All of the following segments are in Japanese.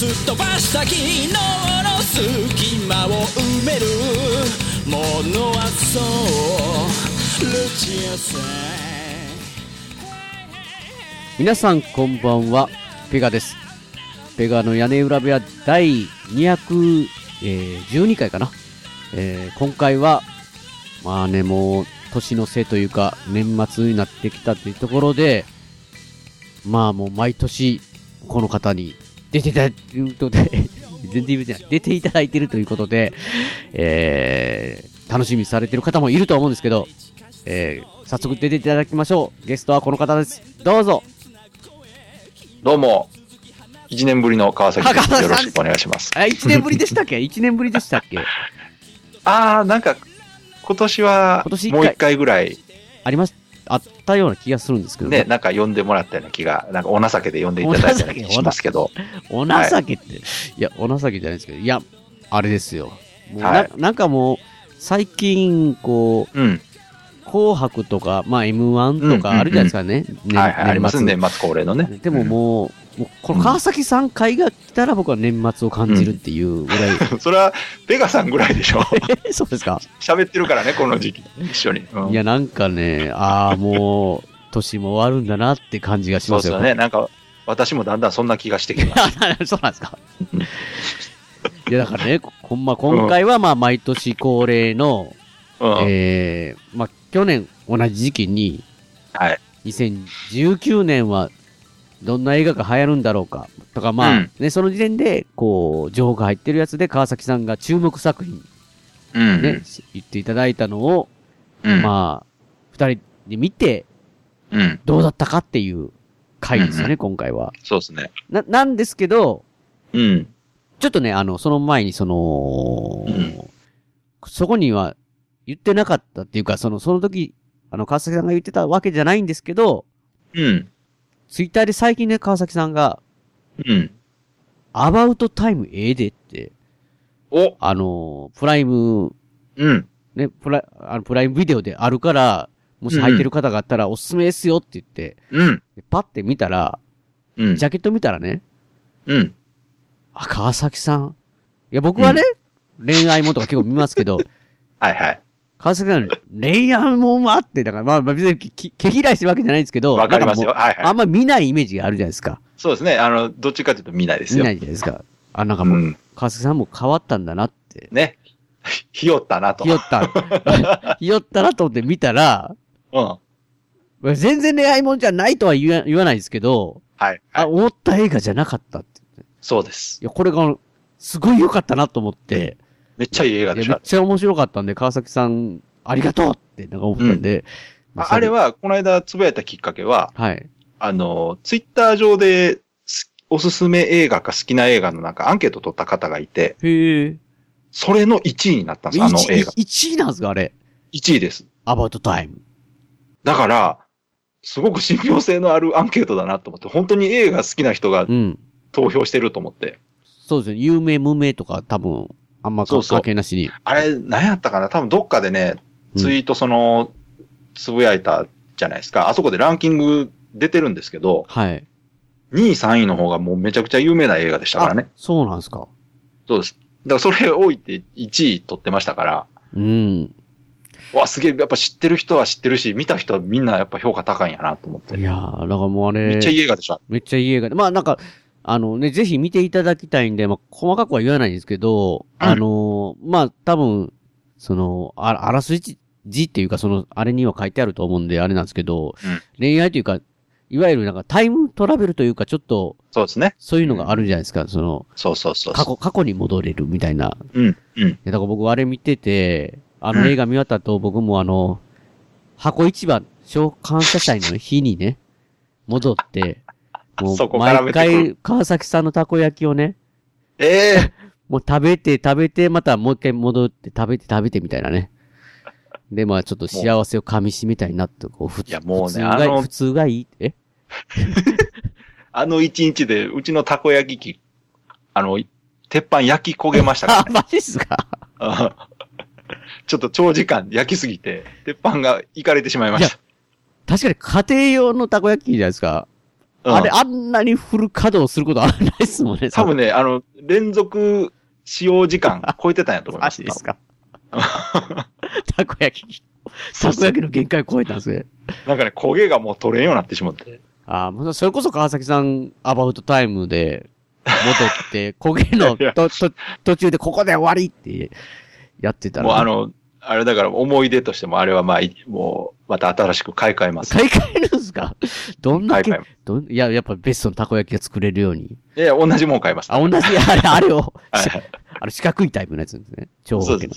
すっ飛ばした昨日の隙間を埋めるものはそうルチアさん皆さんこんばんは、ペガです。ペガの屋根裏部屋第212回かな。えー今回は、まあね、もう、年の瀬というか、年末になってきたというところで、まあもう毎年、この方に出ていただいているとで、全然言うてない。出ていただいているということで、えー、楽しみにされている方もいると思うんですけど、えー、早速出ていただきましょう。ゲストはこの方です。どうぞ。どうも、1年ぶりの川崎です。よろしくお願いします。あ、1年ぶりでしたっけ ?1 年ぶりでしたっけ？あー、なんか、今年はもう一回ぐらい、あります、あったような気がするんですけどね、。なんか呼んでもらったような気が、なんかお情けで呼んでいただいたような気がしますけど、お情けって、い、や、お情けじゃないですけど、いや、あれですよ。もうな,、はいなんかもう、最近、こう、うん。紅白とか、まあ M1 とかあるじゃないですかね。ねはいはい、ありますね、年年末恒例のね。末でももう、もうこの川崎さん会が来たら僕は年末を感じるっていうぐらい。うん。それは、ペガさんぐらいでしょ。え そうですか喋ってるからね、この時期。一緒に。うんいや、なんかね、ああ、もう、年も終わるんだなって感じがしまよ。そうですね。なんか、私もだんだんそんな気がしてきましあ そうなんですか。いや、だからね、こんまあ、今回はまあ、毎年恒例の、た。うん。えー、まあ、去年同じ時期に、はい。2019年はどんな映画が流行るんだろうか、とか、まあ、うんね、その時点で、こう、情報が入ってるやつで、川崎さんが注目作品、うん。ね、言っていただいたのを、うん。まあ、二人で見て、うん。どうだったかっていう回ですよね、うん今回は。そうですね。な、なんですけど、うん。ちょっとね、あの、その前に、その、うんそこには言ってなかったっていうか、その、その時、あの、川崎さんが言ってたわけじゃないんですけど、うん。ツイッターで最近ね、川崎さんが、うん。アバウトタイムええでって、おあの、プライム、うん。ね、プラ、あの、プライムビデオであるから、もし入ってる方があったらおすすめですよって言って、うん。でパッて見たら、うん。ジャケット見たらね、うん。あ、川崎さん。いや、僕はね、恋愛ものとか結構見ますけど、はいはい。川崎さん、恋愛もんはあって、だから、まあ、まあ別に毛嫌いしてるわけじゃないんですけど、わかりますよ。はいはい。あんま見ないイメージがあるじゃないですか。そうですね。あの、どっちかというと見ないですよ。見ないじゃないですか。あ、なんかもう、うん。川崎さんも変わったんだなって。ね。ひよったなと。ひよった。ひよったなと思って見たら、うん。全然恋愛もんじゃないとは言わ言わないですけど、はい。あ、はい。思った映画じゃなかったって。そうです。いや、これが、すごい良かったなと思って、めっちゃいい映画でしょめっ。ちゃ面白かったんで、川崎さん、ありがとうって、なんか思ったんで、まああれ、は、この間つぶやいたきっかけは、はい。あの、ツイッター上ですおすすめ映画か好きな映画のなんかアンケート取った方がいて、へえ。それの1位になったんです、あの映画。1位なんですか、あれ？1位です。アバウトタイム。だから、すごく信憑性のあるアンケートだなと思って、本当に映画好きな人がうん。投票してると思って。そうですね。有名無名とか多分、あんまそうそう関係なしに。あれ、何やったかな？多分どっかでね、うんツイートその、つぶやいたじゃないですか。あそこでランキング出てるんですけど、はい。2位、3位の方がもうめちゃくちゃ有名な映画でしたからね。そうなんですか。そうです。だからそれ置いて1位取ってましたから、うん。わ、すげえ、やっぱ知ってる人は知ってるし、見た人はみんなやっぱ評価高いんやなと思って。いやー、だからもうあれ、めっちゃいい映画でしょ。めっちゃいい映画で。まあなんか、あのね、ぜひ見ていただきたいんで、まあ細かくは言わないんですけど、うんあのーまあ多分、その、ああらすじ字っていうか、その、あれには書いてあると思うんで、あれなんですけど、うん恋愛というか、いわゆるなんかタイムトラベルというか、ちょっと、そうですね。そういうのがあるじゃないですか、その、そうそうそうそ過去、過去に戻れるみたいな。う。うん、うん。だから僕あれ見てて、あのうん映画見終わった後、僕もあの、箱市場、小感謝祭の日にね、戻って、もそう毎回川崎さんのたこ焼きをね、ええ もう食べて食べて、またもう一回戻って食べて食べてみたいなね。で、まあちょっと幸せを噛み締めたいなって、こう、普通いやもうね普通があの普通がいい？え？あの一日で、うちのたこ焼き器、あの、鉄板焼き焦げました あ、かマジっすか？らね。ちょっと長時間焼きすぎて、鉄板がいかれてしまいました。確かに家庭用のたこ焼きじゃないですか。うんあれ、あんなにフル稼働することあんないっすもんね。多分ね、あの、連続使用時間 超えてたんやと思いマます。ジですか？たこ焼き。たこ焼きの限界を超えたんですね。なんかね、焦げがもう取れんようになってしまって。ああ、もうそれこそ川崎さん、アバウトタイムで、戻って、焦げの 途中でここで終わりって、やってたら、もうあ、の、あれだから思い出としてもあれはまあ、いもう、また新しく買い替えます。買い替えるんですか？どんだけ買い替え。どん、いや、やっぱベストのたこ焼きが作れるように。いや同じもん買います。あ、同じ、あれ、あれを、はいしあの四角いタイプのやつですね。長方形の。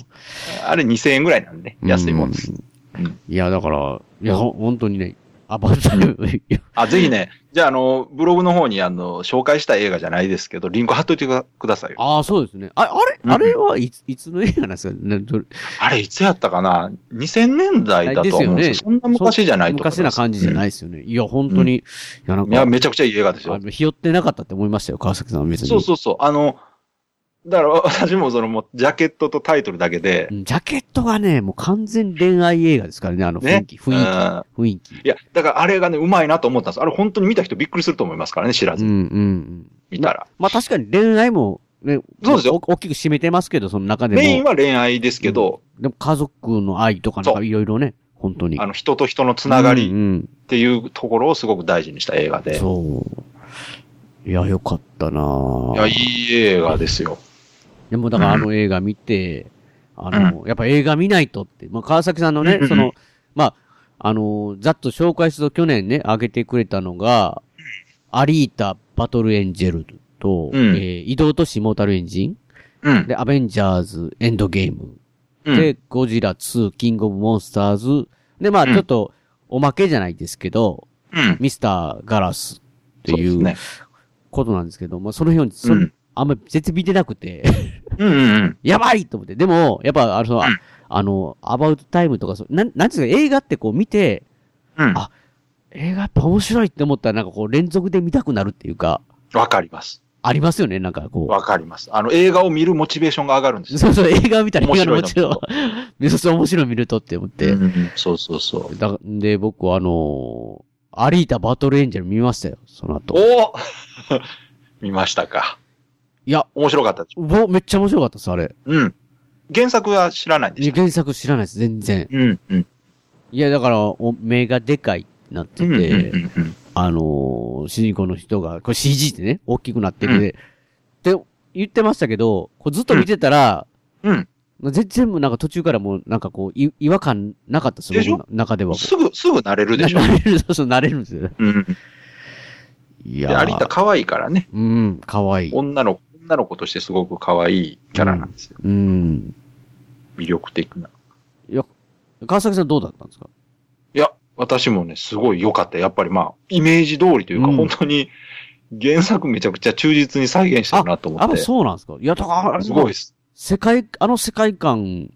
あれ2000円ぐらいなんでね、安いもんです。うんうんいや、だから、いや、ほ本当にね、アバウトタイム、い やあ、ぜひね、じゃあ、あの、ブログの方に、あの、紹介した映画じゃないですけど、リンク貼っといてくださいよ。ああ、そうですね。あ、あれ、うんあれはいつ、いつの映画なんですか？ね あれ、いつやったかな ?2000 年代だと思うんですよ。ですそんな昔じゃないと昔な感じじゃないですよね。いや、本当に、いや、なんうんいや、か、めちゃくちゃいい映画ですよひよってなかったって思いましたよ、川崎さんは別に。そうそうそう。あの、だから私もそのもうジャケットとタイトルだけで、うんジャケットがね、もう完全恋愛映画ですからね、あの雰ね囲気、雰囲うん気、雰囲気。いや、だからあれがね、うまいなと思ったんです。あれ本当に見た人びっくりすると思いますからね、知らずにうん、うん、うん。見たら。まあ確かに恋愛も、ね、そうですよお大きく占めてますけど、その中でも。メインは恋愛ですけど、でも家族の愛とかなんかいろいろね、本当に。あの、人と人のつながりっうんうんていうところをすごく大事にした映画で。そう。いや、よかったなぁいや、いい映画ですよ。でもだからあの映画見て、あの、やっぱ映画見ないとって、まあ川崎さんのねその、まあ、あの、ざっと紹介すると去年ね、挙げてくれたのが、アリータ・バトルエンジェルと、うん。えー移動都市モータルエンジン、うん。で、アベンジャーズ・エンドゲーム、うん。で、ゴジラ2、キングオブモンスターズ、で、まあ、うん。ちょっと、おまけじゃないですけど、うん。ミスター・ガラスっていうね。ことなんですけど、まあ、その辺を、そうんあんまり全然見てなくて、うんうんうん。やばいと思って。でも、やっぱ、あの、うんあの、アバウトタイムとか、そうなん、なんていうか、映画ってこう見て、うん。あ映画やっぱ面白いって思ったら、なんかこう、連続で見たくなるっていうか、わかります。ありますよね、なんかこわかります。あの、映画を見るモチベーションが上がるんですう。よ。そうそう、映画を見たら映画の 面もちろんめちゃくちゃ面白い見るとって思って。うんうんそうそうそう。だで、僕はあのーアリータバトルエンジェル見ましたよ、その後。お 見ましたか。いや、面白かったでしょ。ぼめっちゃ面白かったです、あれ。うん。原作は知らないんでしょ。原作知らないです、全然。うん、うん。いや、だから、お目がでかいってなってて、うん、うん、うんうん。あのー主人公の人が、これ CG でね、大きくなってて、って言ってましたけど、こうずっと見てたら、うん。全然もうなんか途中からもうなんかこう、い違和感なかったです、でしょ？僕の中では。すぐ、すぐ慣れるでしょ？な慣れる、そうそう、慣れるんですよ。うん。で、いやー有田可愛いからね。うん、かわいい。女の、女の子としてすごく可愛いキャラなんですよ。うん。魅力的な。いや、川崎さんどうだったんですか？いや、私もね、すごい良かった。やっぱりまあ、イメージ通りというか、うん本当に原作めちゃくちゃ忠実に再現してるなと思あ、って。そうなんですか？いや、だから、すごいです。世界、あの世界観、い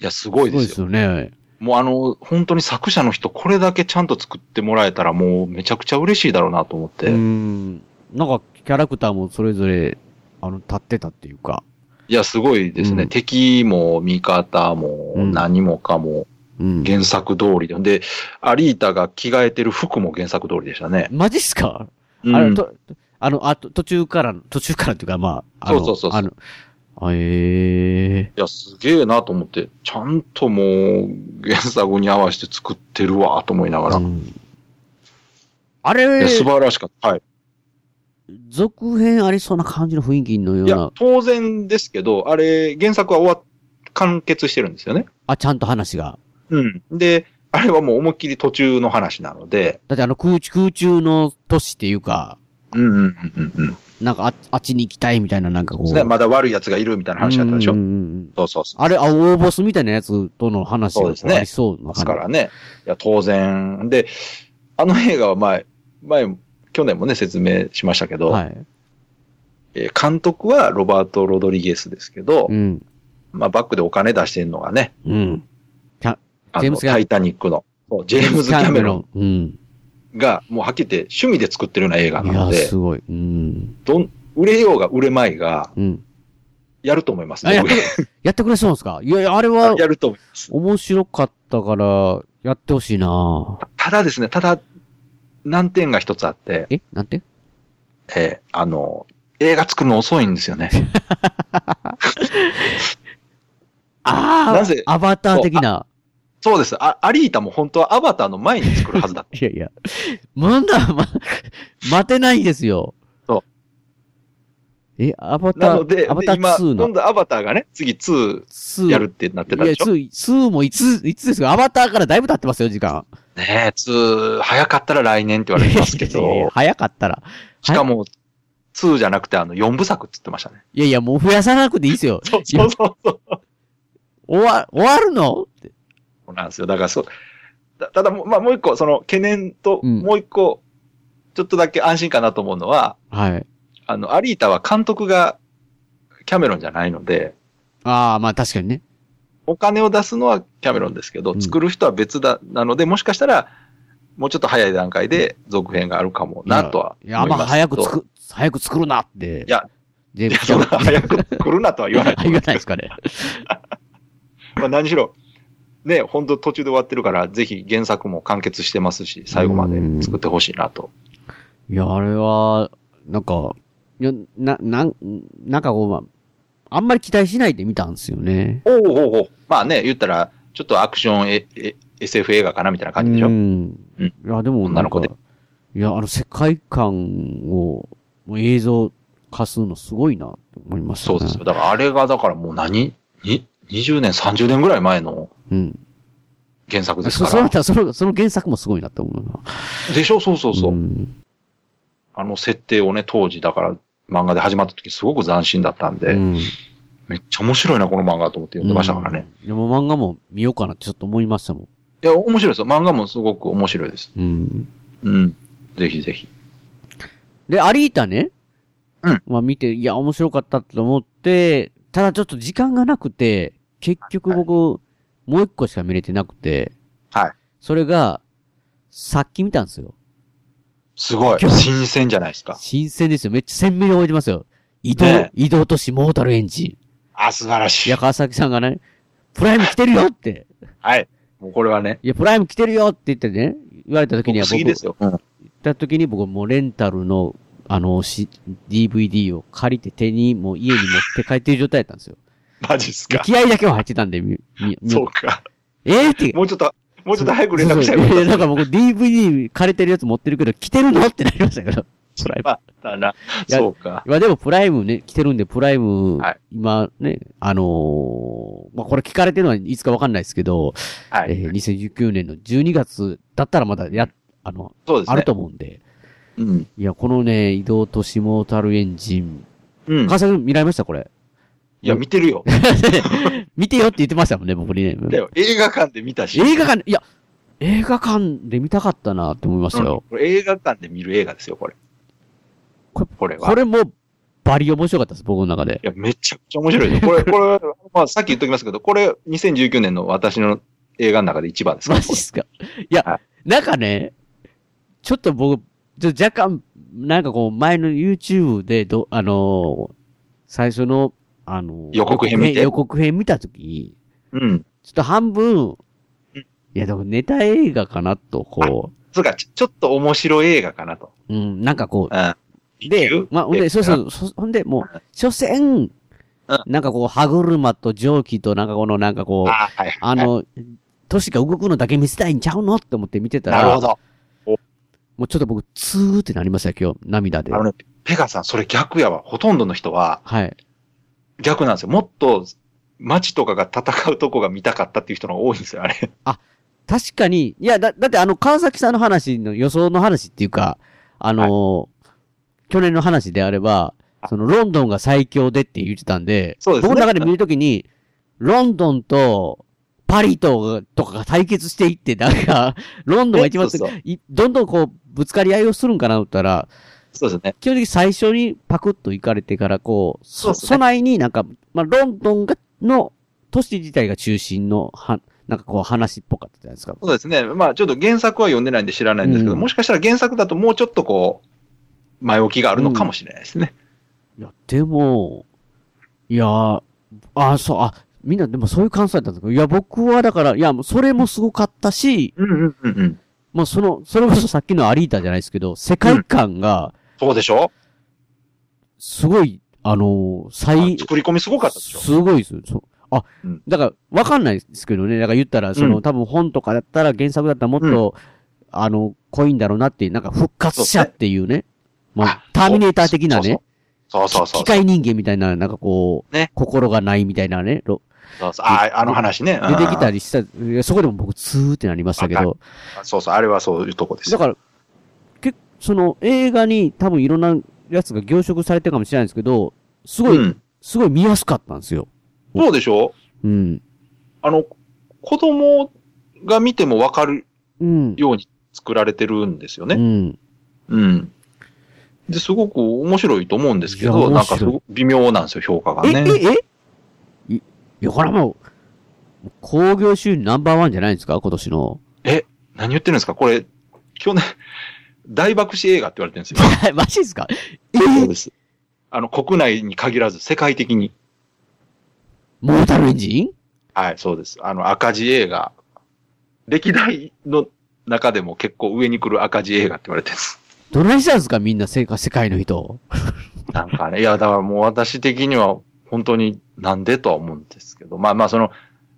や、すごいですよ。よね。もうあの、本当に作者の人、これだけちゃんと作ってもらえたら、もうめちゃくちゃ嬉しいだろうなと思って。うん。なんか、キャラクターもそれぞれ、あの、立ってたっていうか。いや、すごいですね。うん敵も味方もうん何もかもうん。原作通りで。で、アリータが着替えてる服も原作通りでしたね。マジっすか、うんあの、と、あの、あと、途中から、途中からっていうか、まあ、あの、そうそうそうそうあの、あえいや、すげえなと思って、ちゃんともう原作に合わせて作ってるわと思いながえら。うんあいれや、素晴らしかった。はい。続編ありそうな感じの雰囲気のよういやな、、当然ですけど、あれ、原作は終わっ、完結してるんですよね。あ、ちゃんと話が。うん。で、あれはもう思いっきり途中の話なので、だってあの空中、空中の都市っていうか、うんうんうんうんうん。なんかああっちに行きたいみたいななんかこう。ね、まだ悪い奴がいるみたいな話だったでしょ。うんうんうんそうそうそう。あれ、青大ボスみたいなやつとの話がそうですねありそうなます感じ。からね。いや、当然。で、あの映画は前、前、去年もね、説明しましたけど、はい。えー監督はロバート・ロドリゲスですけど、うん。まあバックでお金出してるのがね、うん。あの、タイタニックの、そうジェームズ・キャメロンン。が、もうはっきり言って趣味で作ってるような映画なので、すごい。うん。どん、売れようが売れまいが、うん。やると思いますあ、やっやってくれそうですか？いやいや、あれは、やると思います。面白かったから、やってほしいなただですね、ただ、難点が一つあって、え？なんてえーあの、映画作るの遅いんですよね。ああなぜ？アバター的な。そうです。あ、アリータも本当はアバターの前に作るはずだった。いやいや。まだ、ま、待てないんですよ。。え、アバター、なので、アバターで今、2の？今度アバターがね、次2 2やるってなってたいや、でしょ2、2もいつ、いつですか？アバターからだいぶ経ってますよ、時間。ねえ、2、早かったら来年って言われてますけいやいやいやど、早かったら。しかも、2じゃなくてあの4部作って言ってましたね。いやいや、もう増やさなくていいですよ。そうそうそうそう。終わ、終わるの？ってそうなんですよ。だからそう、たただもう、まあもう一個、その懸念と、うんもう一個、ちょっとだけ安心かなと思うのは、はい。あの、アリータは監督がキャメロンじゃないので、ああ、まあ確かにね。お金を出すのはキャメロンですけど、うん作る人は別だ、なので、もしかしたら、もうちょっと早い段階で続編があるかもなとはいや、あんま思います。早く作、早く作るなって。いや、ジェそんな早く来るなとは言わないと 言わないですかね。まあ何しろ、ね、本当途中で終わってるから、ぜひ原作も完結してますし、最後まで作ってほしいなと。いや、あれは、なんか、いや、な、なん、なんかこう、まあ、あんまり期待しないで見たんですよね。おうおうおうまあね、言ったら、ちょっとアクションええ SF 映画かなみたいな感じでしょ、うん。うんいや、でもなんか女の子で、いや、あの世界観を、もう映像化するのすごいなって思いましたね。そうですよ。だからあれが、だからもう何？に ?20 年、30年ぐらい前のうん。原作ですそ、から。その他、その、その原作もすごいなって思うな。でしょ？そうそうそう。んあの設定をね、当時、だから漫画で始まった時すごく斬新だったんで、うん。めっちゃ面白いな、この漫画と思って読んでましたからね。うん。でも漫画も見ようかなってちょっと思いましたもん。いや、面白いですよ。漫画もすごく面白いです。うん。うん。ぜひぜひ。で、アリータね。うん。まあ見て、いや、面白かったと思って、ただちょっと時間がなくて、結局僕、もう一個しか見れてなくて、はい。それが、さっき見たんですよ。すごい。新鮮じゃないですか。新鮮ですよ。めっちゃ鮮明に覚えてますよ。移動、ね移動都市モータルエンジン。あ、素晴らしい。いや、川崎さんがね、プライム来てるよって。はい。もうこれはね、いや、プライム来てるよって言ってね、言われた時には僕、不思議ですよ。うん。行った時に僕もうレンタルの、あの、し、DVD を借りて手に、もう家に持って帰ってる状態だったんですよ。マジっすか。で気合だけは入ってたんで、み、み、みそうか。えー、って。もうちょっと、もうちょっと早く連絡したいいやなんかか僕 DVD 借りてるやつ持ってるけど、来てるのってなりましたけど。プライム。ったな。そうか。まあでもプライムね、来てるんで、プライム、はい今ね、あのーまあこれ聞かれてるのはいつかわかんないですけど、はい。えー2019年の12月だったらまだや、あの、そうですね。あると思うんで。うん。いや、このね、移動都市モータルエンジン。うん。川崎君見られました？これ。いや、見てるよ。見てよって言ってましたもんね、僕にね。だよ。映画館で見たし。映画館、いや、映画館で見たかったなって思いましたよ。うんこれ映画館で見る映画ですよ、これ。これこれは。これも、バリ面白かったです、僕の中で。いや、めちゃくちゃ面白いです。これ、これ、まあ、さっき言っときますけど、これ、2019年の私の映画の中で一番ですか？らマジっすか？いや、はなんかね、ちょっと僕、ちょっと若干、なんかこう、前の YouTube でど、あのー最初の、あのー予告編見て？予告編見たときに、うん。ちょっと半分うん、いや、でもネタ映画かなと、こそうか、ちょちょっと面白い映画かなと。う、うん、なんかこうん。う、で、まあ、ほんで、そうそう、そほんで、もう、所詮、なんかこう、歯車と蒸気と、なんかこの、なんかこう、あ、はい。あの、都市が動くのだけ見せたいんちゃうのって思って見てたら、なるほど。もうちょっと僕、ツーってなりましたよ、今日、涙であ。のね、ペガさん、それ逆やわ。ほとんどの人ははい。逆なんですよ。もっと、街とかが戦うとこが見たかったっていう人が多いんですよ、あれ。確かに、いや、だ、だってあの、川崎さんの話の予想の話っていうか、あのー去年の話であれば、その、ロンドンが最強でって言ってたんで、そうですね。僕の中で見るときに、ロンドンと、パリと、とかが対決していって、なんか、ロンドンが一番そうそう。いどんどんこう、ぶつかり合いをするんかなと思ったら、そうですね。基本的に最初にパクッと行かれてから、こう、そうですねそないになんか、まあ、ロンドンが、の、都市自体が中心の、は、なんかこう話っぽかったじゃないですか。そうですね。まあちょっと原作は読んでないんで知らないんですけど、うんもしかしたら原作だともうちょっとこう、前置きがあるのかもしれないですね。いや、でも、いやー、あ、そう、あ、みんなでもそういう感想だったんですけど、いや、僕はだから、いや、もうそれもすごかったし、うんうんうんうん。もうその、それこそさっきのアリータじゃないですけど、世界観が、そうでしょ？すごい、あのー、最、作り込みすごかったでしょ？すごいですよ。そうあ、うんだから、わかんないですけどね。だから言ったら、その、うん多分本とかだったら、原作だったらもっと、あの、濃いんだろうなっていう、なんか復活者っていうね。まああ、ターミネーター的なね。そうそうそう。機械人間みたいな、なんかこう、ね心がないみたいなね。ろそうそうああの話ね。出てきたり。りした、そこでも僕、ツーってなりましたけど。そうそう、あれはそういうとこですよ。だから、けその映画に多分いろんなやつが凝縮されてるかもしれないんですけど、すごい、うん。すごい見やすかったんですよ。そうでしょ？うん。あの、子供が見てもわかるうん。ように作られてるんですよね。うん。うん。で、すごく面白いと思うんですけど、なんかすごく微妙なんですよ、評価がえ、ね。え、えいいや、これはもう、興行収入ナンバーワンじゃないんですか？今年の。何言ってるんですか？これ、去年、大爆死映画って言われてるんですよ。マジですか？えそうです。あの、国内に限らず世界的に。モータルエンジン？はい、そうです。あの、赤字映画。歴代の中でも結構上に来る赤字映画って言われてるんです。どないしたんですか？みんな世界世界の人。なんかね、いや、だからもう私的には本当になんでとは思うんですけど、まあまあその、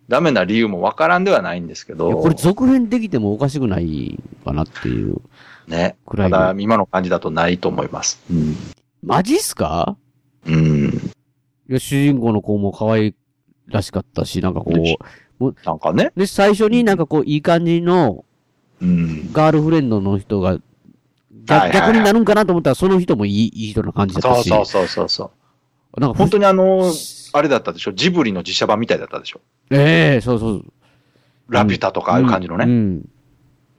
ダメな理由もわからんではないんですけど、これ続編できてもおかしくないかなっていう。ね、ただ今の感じだとないと思います。うん。マジっすか？うん。いや、主人公の子も可愛らしかったし、なんかこう、なんかね、で、最初になんかこう、いい感じのうん。ガールフレンドの人が、はい逆になるんかなと思ったら、その人もいい、いい人な感じだったし。そうそうそうそうそう。なんか本当にあの、あれだったでしょ？ジブリの実写版みたいだったでしょ？ええそうそう。ラピュタとかああいう感じのね。うん。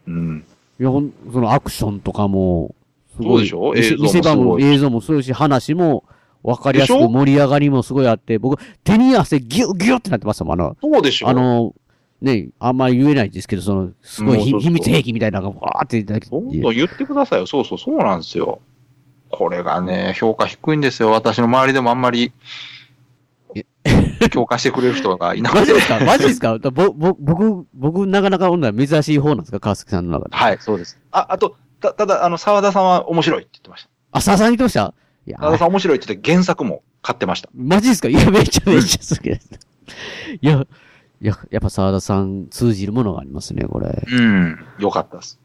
うん。いや、ほん、そのアクションとかも、すごい。そうで見せ見せ場しょ映像も映像もそういし、話も分かりやすく盛り上がりもすごいあって、僕、手に汗ギュッギュッってなってましたもん。あの、そうでしょあ、の、ね、あんまり言えないですけど、その、すごい秘密兵器みたいなのがわーって出てきどんて。どん言ってくださいよ。そうそう、そうなんですよ。これがね、評価低いんですよ。私の周りでもあんまり、共感してくれる人がいなくてマジで。すか？マジですか？ぼ、ぼ、僕、僕、なかなか女珍しい方なんですか？川崎さんの中で。はい、そうです。あ、あと、た、ただ、あの、沢田さんは面白いって言ってました。あ、ささに言ってました？いや、沢田さん面白いって言って原作も買ってました。マジですか？いや、めっちゃめっちゃ好きです。いや、いや、やっぱ沢田さん通じるものがありますね、これ。うん。よかったです。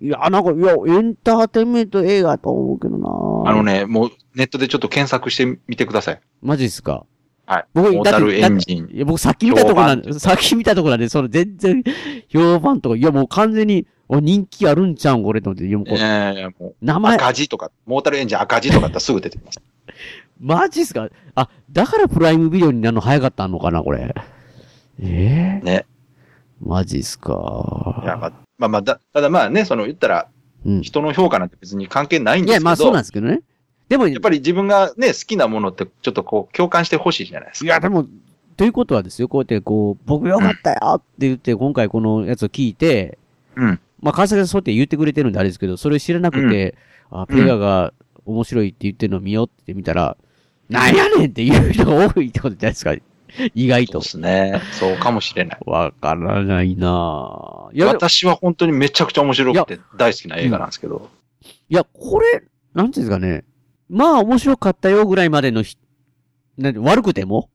いや、なんか、いや、エンターテインメント映画と思うけどなあの。ね、もうネットでちょっと検索してみてください。マジですか？はい。僕モータルエンジン。いや、僕さっき見たとこなん評で、さっき見たとこなんで、その全然、評判とか、いや、もう完全に、お人気あるんちゃうん、これと思って。いや、もうこれ、ええもう、名前、赤字とか、モータルエンジン赤字とかだったらすぐ出てきます。マジっすか？あ、だからプライムビデオになるの早かったのかな、これ。ええね。マジっすいや、かまあ、まあまあ、だ、ただまあね、その言ったら、うん。人の評価なんて別に関係ないんいや、ですけど、まあそうなんですけどね。でも、やっぱり自分がね、好きなものってちょっとこう共感してほしいじゃないですか。いや、でも、ということはですよ、こうやってこう、僕よかったよって言って、今回このやつを聞いて、うん。まあ、川崎さんそうやって言ってくれてるんであれですけど、それ知らなくて、あ、ペガが面白いって言ってるの見ようって見たら、なんやねんっていう人が多いってことじゃないですか。意外とそうで。すね。そうかもしれない。わからないなぁ。いや、私は本当にめちゃくちゃ面白くて大好きな映画なんですけど。いや、これ、なんていうんですかね。まあ、面白かったよぐらいまでのひ、なんて悪くても、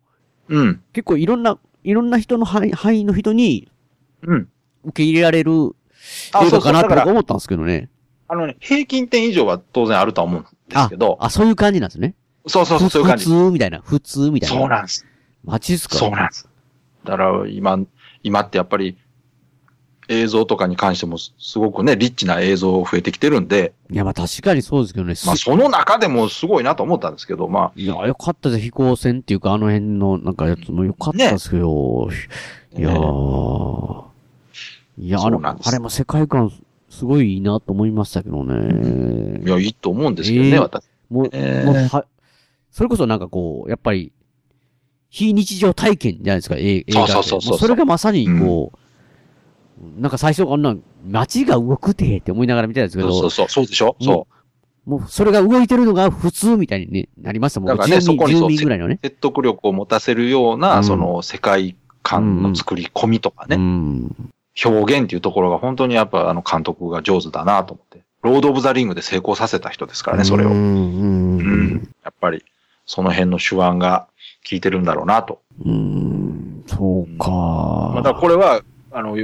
うん。結構いろんな、いろんな人の範囲範囲の人にうん。受け入れられるあ、映画かなって僕思ったんですけどね。あのね、平均点以上は当然あるとは思うんですけど、あ、そういう感じなんですね。そうそうそう、そういう感じ。普通みたいな。普通みたいな。そうなんです。マジっすか？そうなんです。だから今、今ってやっぱり映像とかに関してもすすごくね、リッチな映像増えてきてるんで、いや、まあ確かにそうですけどね。すまあその中でもすごいなと思ったんですけど、まいや、よかったです。飛行船っていうか、あの辺のなんかやつもよかったですよ。あ、いやねー。いや、あの、そうなんですあれも世界観すごいいいなと思いましたけどね。いや、いいと思うんですけどね、えー私。もう、えーもうは、それこそなんかこう、やっぱり、非日常体験じゃないですか、映映画。そうそうそうそうもそれがまさにこう、なんか最初こんな、街が動くてって思いながら見てたんですけど、そうそうそう、そうでしょ？うんそもうそれが動いてるのが普通みたいに、ね、なりましたもん。だからねそこにそうねう。。説得力を持たせるような、うんその世界観の作り込みとかね、うん。表現っていうところが本当にやっぱあの監督が上手だなと思って。ロード・オブ・ザ・リングで成功させた人ですからね、それを。ううん。やっぱり、その辺の手腕が効いてるんだろうなと。うん。そうか。まあ、だからこれは、あの、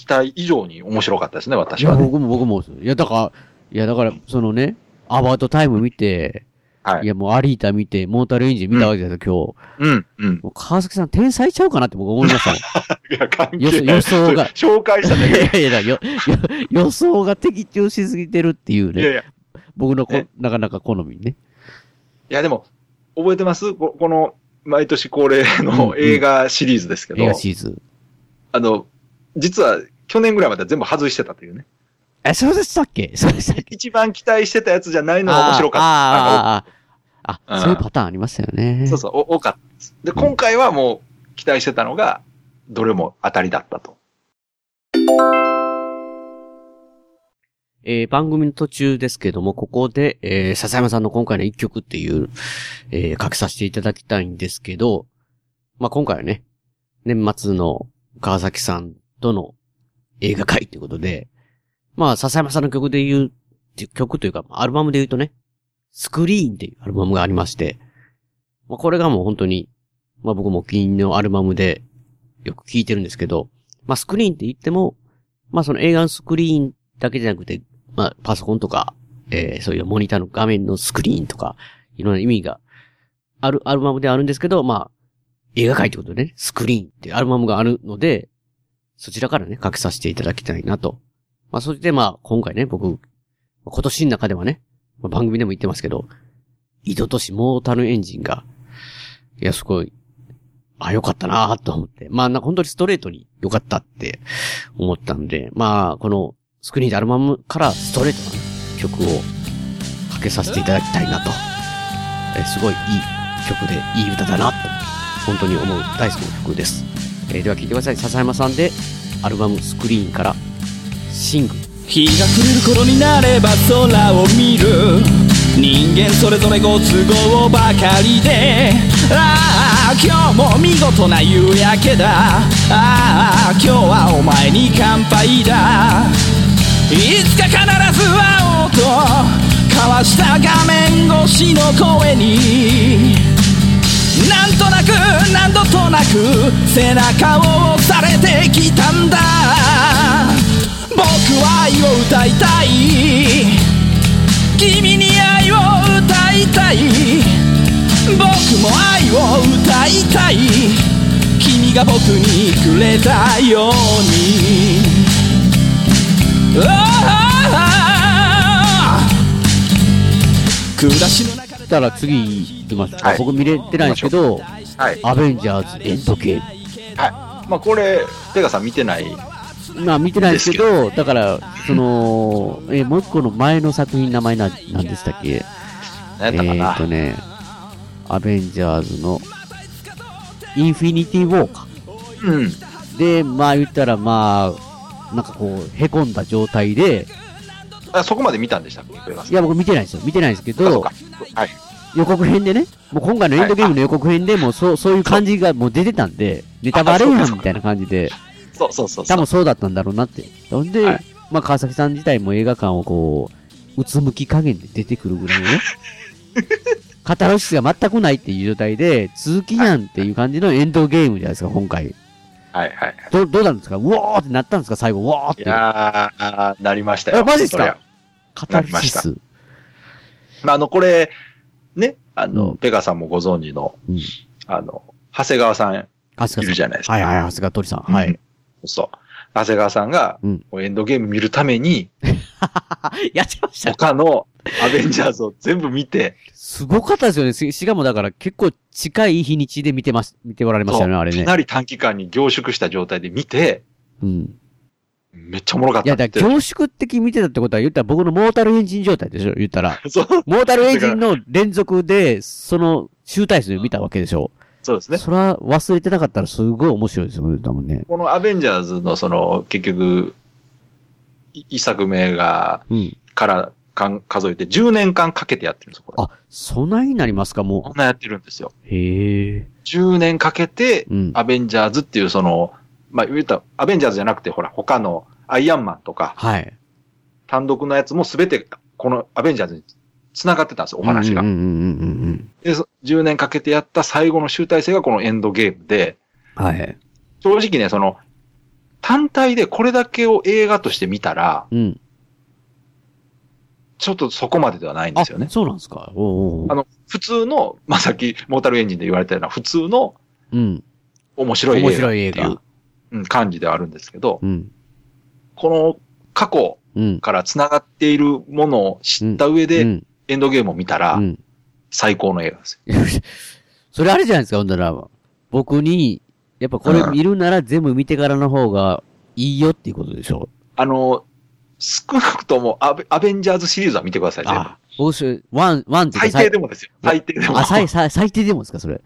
期待以上に面白かったですね、私はね。僕も僕も。いや、だから、いや、だから、そのね、アバウトタイム見て、はいいや、もうアリータ見て、モータルエンジン見たわけですよ、うん、うん。今日。もう川崎さん天才ちゃうかなって僕思いましたもん。いや、関係予想ない。予想が紹介しただいけ。やいや、よ、よ予想が的中しすぎてるっていうね。いやいや。僕のこえ、なかなか好みね。いや、でも、覚えてます？ここの、毎年恒例うんうんの映画シリーズですけど、映画シーズン。あの、実は去年ぐらいまで全部外してたというね。え、そうでしたっけ？そうでしたっけ？一番期待してたやつじゃないのが面白かった。あーあー、あーあそういうパターンありましたよね。そうそう、お多かったです。で、今回はもう期待してたのが、どれも当たりだったと。えー番組の途中ですけども、ここで、えー笹山さんの今回の一曲っていう、えーかけさせていただきたいんですけど、まあ、今回はね、年末の川崎さんとの映画会ということで、まあ、笹山さんの曲で言う、曲というか、アルバムで言うとね、スクリーンっていうアルバムがありまして、まあ、これがもう本当に、まあ僕もお気に入りのアルバムでよく聴いてるんですけど、まあスクリーンって言っても、まあその映画のスクリーンだけじゃなくて、まあパソコンとか、えーそういうモニターの画面のスクリーンとか、いろんな意味があるアルバムであるんですけど、まあ映画界ってことでね、スクリーンってアルバムがあるので、そちらからね、かけさせていただきたいなと。まあそしてまあ今回ね、僕、今年の中ではね、番組でも言ってますけど、井戸都市モータルエンジンが、いや、すごい、あ、よかったなと思って。まあ、なんか本当にストレートに良かったって思ったんで、まあ、このスクリーンでアルバムからストレートな曲をかけさせていただきたいなと。えすごいいい曲で、いい歌だなと、本当に思う大好きな曲です。えーでは聴いてください。笹山さんで、アルバムスクリーンから、シング。日が暮れる頃になれば空を見る。人間それぞれご都合ばかりで。ああ今日も見事な夕焼けだ。ああ今日はお前に乾杯だ。いつか必ず会おうと。交わした画面越しの声に。なんとなく何度となく背中を押されてきたんだ。僕は愛を歌いたい。君に愛を歌いたい。僕も愛を歌いたい君が僕にくれたように。暮らしの中たら次行きましょう。はい僕見れてないんですけど、はい。アベンジャーズエンドゲーム。まあ、これ、ペガさん見てない。まあ見てないですけど、だから、その、えーもう一個の前の作品名前な、なんでしたっけ？え何やったかなー、とね、アベンジャーズの、インフィニティウォーか。うん。で、まあ言ったらまあ、なんかこう、凹んだ状態で、あそこまで見たんでしたっけ？いや僕見てないですよ。見てないですけどはい。予告編でね、もう今回のエンドゲームの予告編でもうそう、そういう感じがもう出てたんで、ネタバレやんみたいな感じで、そうそうそうそう。多分そうだったんだろうなって。ほんで、はいまあ川崎さん自体も映画館をこう、うつむき加減で出てくるぐらいのね、カタロシスが全くないっていう状態で、続きやんっていう感じのエンドゲームじゃないですか、今回。はいはいはい。ど、どうなんですか？うおーってなったんですか？最後、うおーって。いやー、なりましたよ。えマジっすか？カタルシス。まあ、あの、これ、ね、あの、うんペガさんもご存知の、うんあの、長谷川さんいるじゃないですか。はいはい、長谷川鳥さん。はい。そう。長谷川さんが、うんエンドゲーム見るために、やってました。他のアベンジャーズを全部見て、すごかったですよね。ししかもだから結構近い日にちで見てます、見ておられましたよね、あれね。かなり短期間に凝縮した状態で見て、うん。めっちゃおもろかっいや、だ凝縮的見てたってことは言ったら僕のモータルエンジン状態でしょ言ったら。そう、モータルエンジンの連続で、その集大成を見たわけでしょそうですね。それは忘れてなかったらすごい面白いですよね、多分ね。このアベンジャーズのその、結局、い一作目が、うん。からかん数えて10年間かけてやってるんですよ、これ。あ、そないになりますか、こもんなやってるんですよ。う。へえ。10年かけて、うん。アベンジャーズっていうその、まあ、言ったらアベンジャーズじゃなくて、ほら、他のアイアンマンとか、はい。単独のやつもすべて、このアベンジャーズに繋がってたんですよ、お話がうん。うんうんうんで、そ10年かけてやった最後の集大成がこのエンドゲームで、うん。はい。正直ね、その、単体でこれだけを映画として見たら、うん。ちょっとそこまでではないんですよね。そうなんですか？おあの、普通の、まあ、さっき、モータルエンジンで言われたような、普通のうん。面白い映画面白い映画。うん感じではあるんですけど、うん。この過去うん。から繋がっているものを知った上で、うん。エンドゲームを見たらう、ん。最高の映画ですよ。それあれじゃないですか、ほんだら。僕に、やっぱこれ見るなら全部見てからの方がいいよっていうことでしょ？あの、少なくともアベアベンジャーズシリーズは見てください、全部あ、僕ワン、ワンって最低でもですよ。最低でも。あ、最、最、最低でもですか、それ？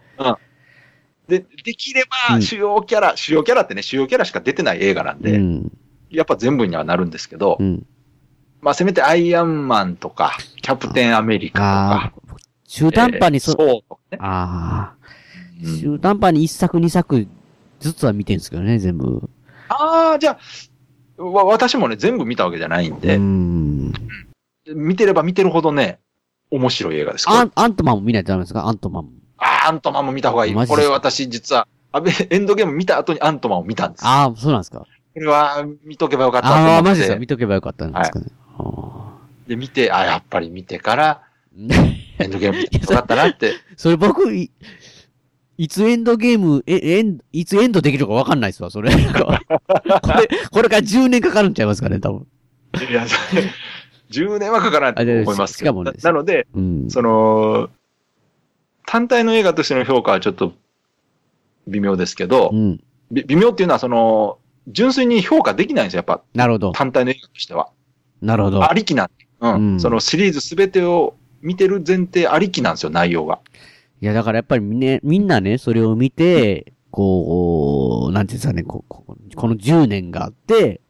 で、できれば、うん主要キャラ、主要キャラってね、主要キャラしか出てない映画なんで、うん。やっぱ全部にはなるんですけど、うん。まあせめてアイアンマンとか、キャプテンアメリカとあか、あ、中途半端にそ、えーそうね。ああ、うん中途半端に一作二作ずつは見てるんですけどね、全部。ああ、じゃあ、わ私もね、全部見たわけじゃないんうで、ん。見てれば見てるほどね、面白い映画です。アン、アントマンも見ないとダメですか？アントマンも。あーアントマンも見た方がいい。これ私実は、エンドゲーム見た後にアントマンを見たんです。ああ、そうなんですか。これは見とけばよかった。ああ、マジですか？見とけばよかったんですかね。あで、見て、あやっぱり見てから、ーエンドゲーム よかったなって。それ僕、いいつエンドゲーム、え、エン、いつエンドできるかわかんないですわ、それ。これ、これから10年かかるんちゃいますかね、多分。いや、それ10年はかからないと思いますけど。ななので、うん。その、単体の映画としての評価はちょっと微妙ですけどう、ん。び微妙っていうのはその、純粋に評価できないんですよ、やっぱ。なるほど。単体の映画としては。なるほどあ。りきなんうん。うんそのシリーズすべてを見てる前提ありきなんですよ、内容が。いや、だからやっぱりみ,、ね、みんなね、それを見て、こう、なんていうんですかね、こここの10年があって、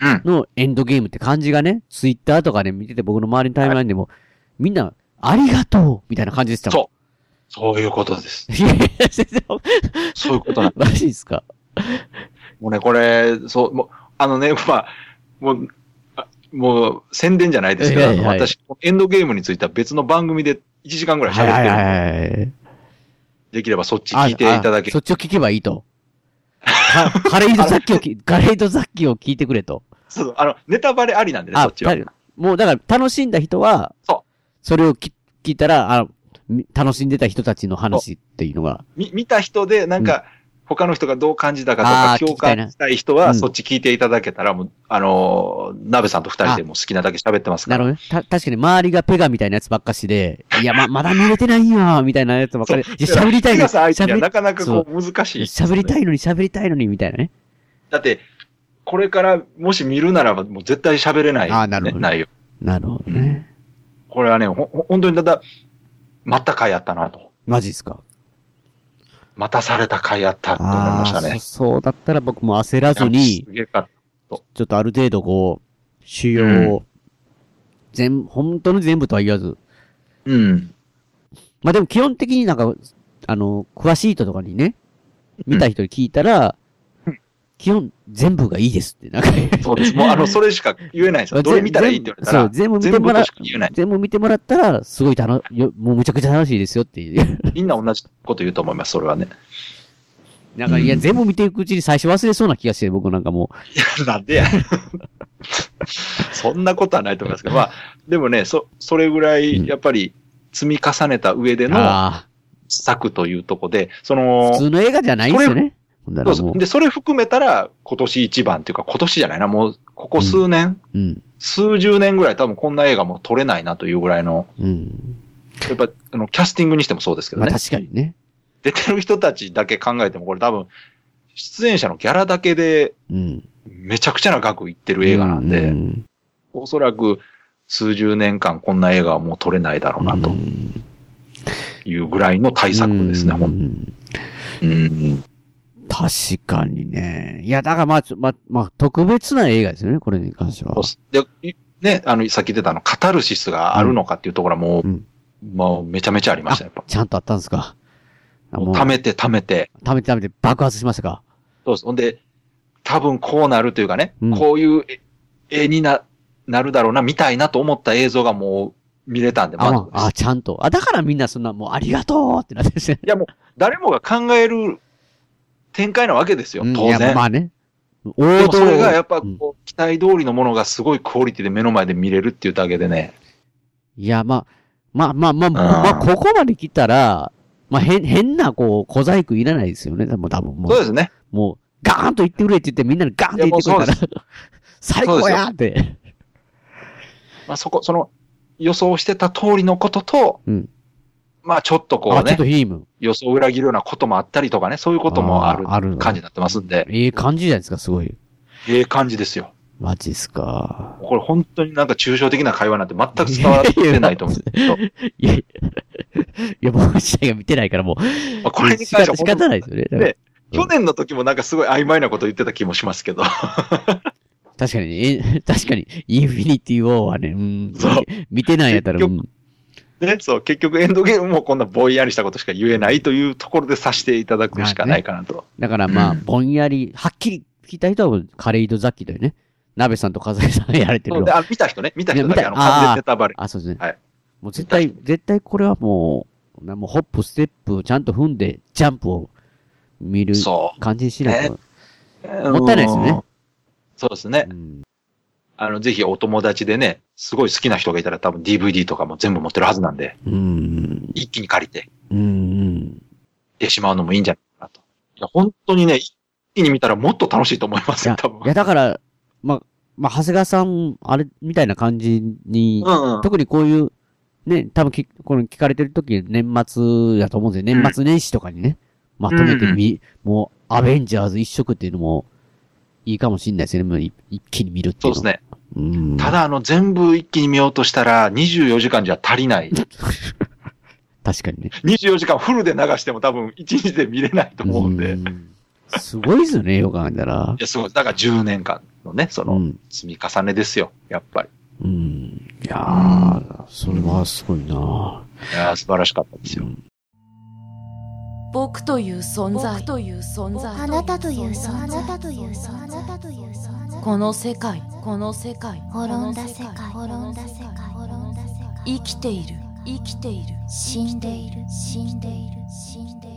うん。のエンドゲームって感じがね、ツイッターとかね、見てて僕の周りのタイムラインでも、みんな、ありがとうみたいな感じでしたもん。そう。そういうことです。い やいや、全然、そういうことなんマジですか？もうね、これ、そう、もう、あのね、まあ、もう、あもう、宣伝じゃないですけど、はい私、エンドゲームについては別の番組で1時間ぐらい喋ってるはいはい。できればそっち聞いていただけそっちを聞けばいいと。か カレイド雑記をき、カレイド雑記を聞いてくれと。そう、あの、ネタバレありなんでね、そっちは。だもうだから楽しんだ人は、そうそれをき聞いたら、あみ楽しんでた人たちの話っていうのが、み見た人で、なんか、他の人がどう感じたかとあか、ー共感したい人は、そっち聞いていただけたら、もう、あのー、鍋さんと二人でもう好きなだけ喋ってますから。なるほどね。た、確かに周りがペガみたいなやつばっかしで、いや、ま、まだ見れてないよみたいなやつばっかり。いや、喋りたいのに、喋なかなかこう難しい、り、喋りたいのに喋りたいのに、みたいなね。だって、これからもし見るならば、もう絶対喋れない、ね。あーなるほど内容。なるほどね。これはね、ほ、ほ本当にただ、待った回やったなと。マジっすか？待たされた回やったと思いましたね。そそうだったら僕も焦らずいにちょっとある程度こう、主要を、全、本当に全部とは言わず。うん。まあでも基本的になんか、あの、詳しい人とかにね、見た人に聞いたら、うん基本全部がいいですって、なんかそうです。もうあの、それしか言えないんですよ。どれ見たらいいって言われたらそう、、全部見てもら全。全部見てもらったら、すごい楽、よもうむちゃくちゃ楽しいですよっていう。みんな同じこと言うと思います、それはね。なんか、いや、うん全部見ていくうちに最初忘れそうな気がして、僕なんかもいや、なんでや。そんなことはないと思いますけど、まあ、でもね、そ、それぐらうんい、やっぱり、積み重ねた上でう、のあ策というとこで、そあ、の普、通の映画じゃないんですよね。そうですで、それ含めたら、今年一番っていうか、今年じゃないな、もう、ここ数年、うん。数十年ぐらい多分こんな映画も撮れないなというぐらいの、うん。やっぱ、あの、キャスティングにしてもそうですけどまあね。確かにね。出てる人たちだけ考えても、これ多分、出演者のギャラだけで、うん。めちゃくちゃな額いってる映画なんで、うんおそらく数十年間こんな映画はもう撮れないだろうなとうんいうぐらいの大作ですね、うんほんうん。確かにね。いや、だからまあ、まあ、まあ、特別な映画ですよね、これに関しては。で、いね、あの、さっき言ってたあの、カタルシスがあるのかっていうところはもう、うんもうめちゃめちゃありました、やっぱ。ちゃんとあったんですか。あもう溜めて溜めて。溜めて溜めて爆発しましたか。そうです。ほんで、多分こうなるというかね、うんこういう絵絵にな、なるだろうな、みたいなと思った映像がもう見れたんで、まあ、あ、ちゃんと。あ、だからみんなそんな、もうありがとうってなってるんですね。いやもう、誰もが考える展開なわけですよ、うん当然。まあね。王でも道それがやっぱうんこう、期待通りのものがすごいクオリティで目の前で見れるっていうだけでね。いや、まあ、まあまあまあ、まあ、ここまで来たら、まあ、変、変な、こう、小細工いらないですよね。もう多分もう。そうですね。もう、ガーンと言ってくれって言ってみんなにガーンと言ってくれたら最高やって。まあそこ、その、予想してた通りのことと、うんまあちょっとこあ、うね、ヒーム。予想を裏切るようなこともあったりとかね、そういうこともある感じになってますんで、ええ感じじゃないですか、すごい。ええ感じですよ。マジっすか。これ本当になんか抽象的な会話なんて全く伝わってないと思うんですけど、いや、いや、僕自体が見てないからもう、まあこれに関しては本当方ないですよね。去年の時もなんかすごい曖昧なこと言ってた気もしますけど、確かに、え、確かに、インフィニティ・ウォーはね、うん、見てないやったら、結うん、ね、そう、結局エンドゲームもこんなぼんやりしたことしか言えないというところでさせていただくしかないかなと。だからまあ、うんぼんやり、はっきり聞いた人は、カレイド・ザッキーだよね。鍋さんと風井さんがやられてる。あ見た人ね、見た人だけあの、完全ネタバレ。あ、そうですね。はいもう絶対、絶対これはもう、なもうホップ、ステップ、ちゃんと踏んで、ジャンプを見るそ感じにしないと。う。もったいないですよねうん。そうですねう。んあの、ぜひお友達でね、すごい好きな人がいたら多分 DVD とかも全部持ってるはずなんで、うん。一気に借りて、うん。てしまうのもいいんじゃないかなと。いや、本当にね、一気に見たらもっと楽しいと思いますよ、多分。いや、だから、まあ、まあ、長谷川さん、あれ、みたいな感じに、うんうん。特にこういう、ね、多分き、この聞かれてる時年末だと思うんですよ。年末年始とかにね、まとめてみ、もう、アベンジャーズ一色っていうのも、いいかもしれないですよね。もうい一気に見るっていう。そですね。うん。ただ、あの、全部一気に見ようとしたら、24時間じゃ足りない。確かにね。24時間フルで流しても多分1日で見れないと思うんで。いんすごいですよね、よく考えたら。や、すごい。だから10年間のね、そうの、ん。積み重ねですよ、やっぱり。うん。いやー、それはすごいないやー素晴らしかったですよ。僕という存在という存在あなたという存在あなたという存在あなたという存在この世界この世界滅んだ世界滅んだ世界滅んだ世界。生きている生きている。死んでいる死んでいる死んでいる。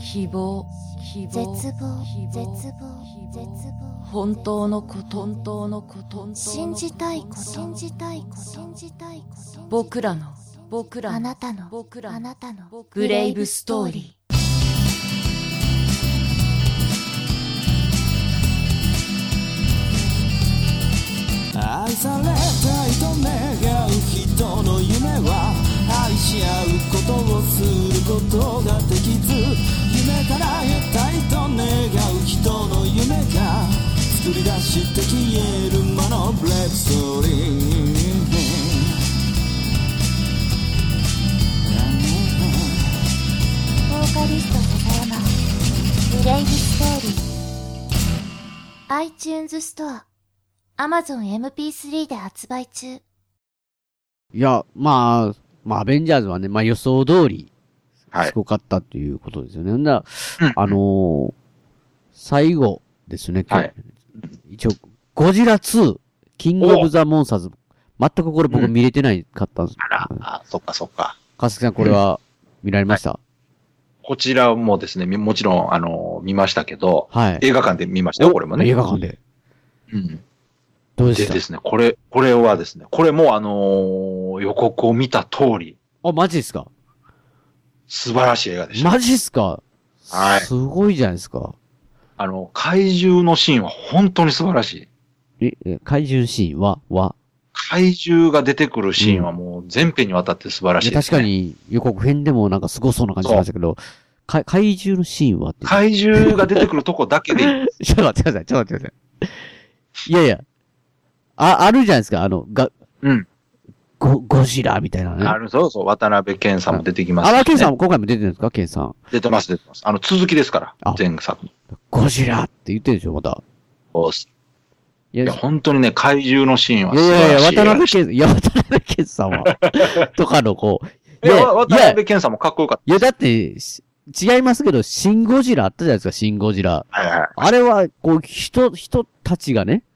希望希望絶望希絶望望。絶望。本当のこと本当のこと信じたいこと信じたいこと信じたいこと僕らの僕らのあなたの僕らのあなたの。ブレイブストーリー愛されたいと願う人の夢は愛し合うことをすることができず夢から得たいと願う人の夢が作り出して消える魔のブレイブストーリー。ボーカリスト笹山ブレイブストーリー。iTunes ストア Amazon MP3 で発売中いや、まあ、まあ、アベンジャーズはね、まあ予想通り、はいすごかったっていうことですよね。ほんだあのー最後ですね、今日はい一応、ゴジラ2、キングオブザモンスターズ、全くこれ僕見れてないかったんです。あら、あ、そっかそっか。かすきさん、これは見られました？こちらもですね、みもちろん、あの、見ましたけど、はい。映画館で見ましたよ、これもね。映画館で。うん。どうでした？でですね、これ、これはですね、これもあのー予告を見た通り、あ、マジですか？素晴らしい映画でした。マジっすか？はいすごいじゃないですか。あの、怪獣のシーンは本当に素晴らしい。え、え怪獣シーンは、は、怪獣が出てくるシーンはもう全編にわたって素晴らしいです、ね確か。に予告編でもなんかすごそうな感じしましたけど、か怪獣のシーンは。怪獣が出てくるとこだけでいい。ちょっと待ってください、ちょっと待ってください。いやいや、あ、あるじゃないですか、あの、が、うん。ゴ、ゴジラみたいなね。ある、そうそう、渡辺健さんも出てきますね。ら、ケンさんも今回も出てるんですか？ケンさん。出てます、出てます。あの、続きですからあ、前作。ゴジラって言ってるでしょ、また。そうっすいや、本当にね、怪獣のシーンは素晴らしい。やいや、渡辺健、いや、渡辺健さんは、とかのこう、いや、渡辺健さんもかっこよかっいや、だって、し違いますけど、シン・ゴジラあったじゃないですか、シン・ゴジラ。た。はいはい。あれは、こう、人、人たちがね、お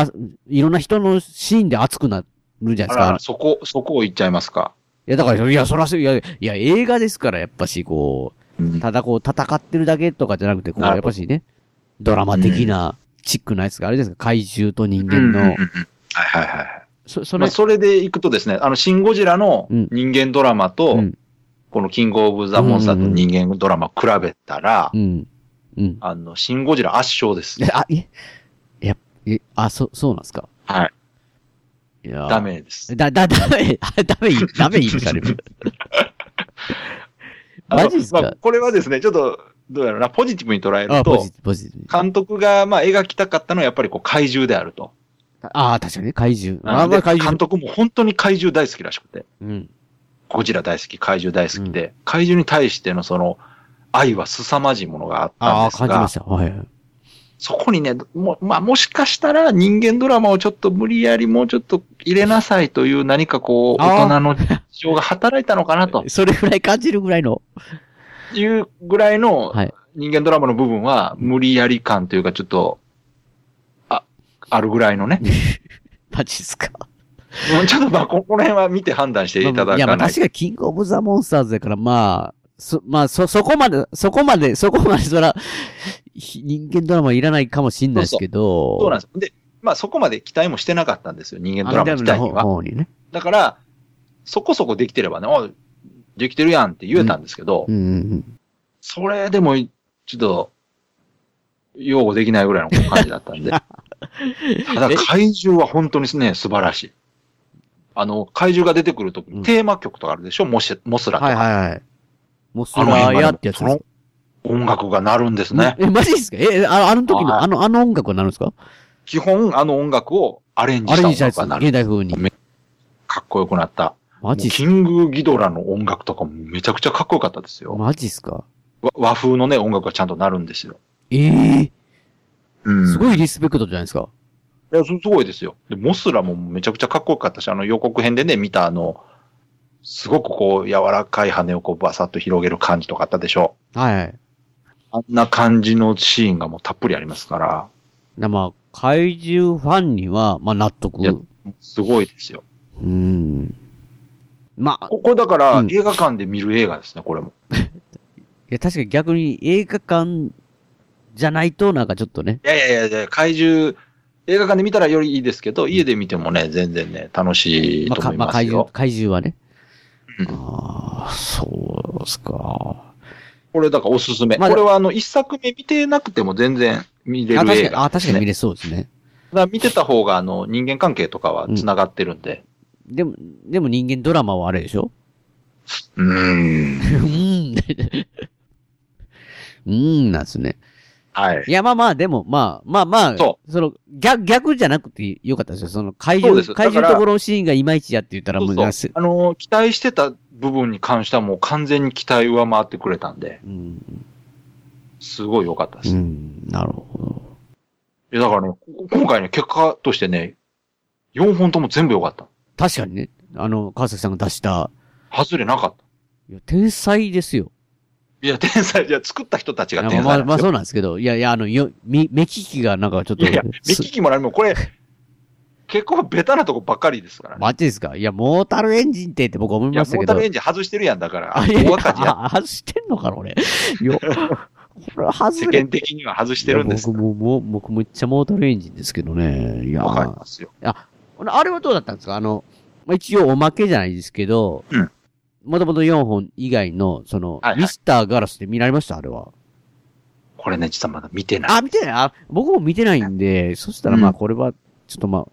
あ、いろんな人のシーンで熱くなるじゃないですか。そこ、そこを言っちゃいますか。いや、だから、いや、そらそう、いや、いや、映画ですから、やっぱし、こうただこう、戦ってるだけとかじゃなくて、こう、やっぱしね、ドラマ的な、チックなやつがあるじゃないですか、怪獣と人間のうんうんうんうん。はいはいはい。そ、それまあ、、それでいくとですね、あの、シン・ゴジラのうん人間ドラマと、うんこのキング・オブ・ザ・モンスターの人間ドラマを比べたら、うん。うん。あの、シン・ゴジラ圧勝です。え、あ、え、いや、え、あ、そ、そうなんですか？はい。いやーダ。メです。だ、だ、ダメ、あダメダメいいですかね。あのマジっすか？まあこれはですね、ちょっと、どうやろうな、ポジティブに捉えあ、るとポジ、ティブ、ポジティブ。監督が、まあ、描きたかったのはやっぱりこう怪獣であると。ああ、確かにね、怪獣。ああ、まであ怪獣。監督も本当に怪獣大好きらしくて、うん。ゴジラ大好き、怪獣大好きで、怪獣に対してのその、愛は凄まじいものがあったんああ、ですが感じまし、た。はいはい。そこにね、も、まあ、もしかしたら人間ドラマをちょっと無理やりもうちょっと入れなさいという何かこう、大人の事情が働いたのかなと それぐらい感じるぐらいの。いうぐらいのはい。人間ドラマの部分は無理やり感というかちょっと、あ、あるぐらいのね。マジっすか。ちょっとまあ、ここの辺は見て判断していただいや、まかないと。あ確かにキングオブザモンスターズだから、まあ、そ、まあ、そ、そこまで、そこまで、そこまで、そら、ひ人間ドラマいらないかもしんないですけど。そうなんです。で、まあそこまで期待もしてなかったんですよ、人間ドラマ自体にのは。方にね。だから、そこそこできてればね、おいできてるやんって言えたんですけど、うんうんうん。それでも、ちょっと、擁護できないぐらいの感じだったんで。ただ、怪獣は本当にね、素晴らしい。あの、怪獣が出てくるときテーマ曲とかあるでしょ？モシモスラとか。はいはいはい。モスラーヤってやつですその音楽が鳴るんですね。え、マジですか？え、ああの時の、はいあの、あの音楽はなるんですか？基本、あの音楽をアレンジあした音楽が鳴る。現代風に。かっこよくなった。マジっすキングギドラの音楽とかもめちゃくちゃかっこよかったですよ。マジっすか？わ和風のね、音楽がちゃんと鳴るんですよ。ええうんすごいリスペクトじゃないですか。いや、すすごいですよ。で、モスラもめちゃくちゃかっこよかったし、あの予告編でね、見たあの、すごくこう、柔らかい羽をこう、バサッと広げる感じとかあったでしょ。はいはい。あんな感じのシーンがもうたっぷりありますから、なまあ、怪獣ファンには、まあ納得。すごいですよ。ーん。まあ、ここだから、うん映画館で見る映画ですね、これも。いや、確かに逆に映画館じゃないと、なんかちょっとね。いやいやいやいや、怪獣、映画館で見たらよりいいですけど、家で見てもね、全然ね、楽しいと思いまあ、怪獣ますよ、。怪獣はね。うんああ、そうですか。これだからおすすめ。まあこれはあの、一作目見てなくても全然見れあ、る映確かに、あ。確かに見れそうですね。だから見てた方が、あの、人間関係とかは繋がってるんで。でも、でも人間ドラマはあれでしょ？うーん。うーん。うーんなんですね。はい。いや、まあまあ、でも、まあ、まあまあ、その、逆、逆じゃなくてよかったですよ。その、怪獣怪獣ところのシーンがいまいちやって言ったら、もうそうそうあの、期待してた部分に関してはもう完全に期待上回ってくれたんで、うん、すごい良かったです。いうん、なるほど。や、だからね、こ今回ね、結果としてね、4本とも全部良かった。確かにね、あの、川崎さんが出した、外れなかった。いや、天才ですよ。いや、天才、いや、作った人たちがまあ天まあまあそ。うなんですけど、いやいや、あの、よ、み、目利きがなんかちょっと、いやいや、目利きも何も、これ、結構ベタなとこばっかりですからね。マジですか？いや、モータルエンジンってって僕思いましたけど。モータルエンジン外してるやんだから、あ、いや外してんのかな、俺。よ、これ外れ世間的には外してるんです。僕も、もう、僕めっちゃモータルエンジンですけどね。いや、わかりますよ。あれはどうだったんですか？あの、まあ、一応おまけじゃないですけど、うんもともと4本以外の、その、はいはいミスターガラスで見られました？あれは。これね、実はまだ見てない。あ、見てないあ、僕も見てないんで、そしたらまあうんこれは、ちょっとまあ、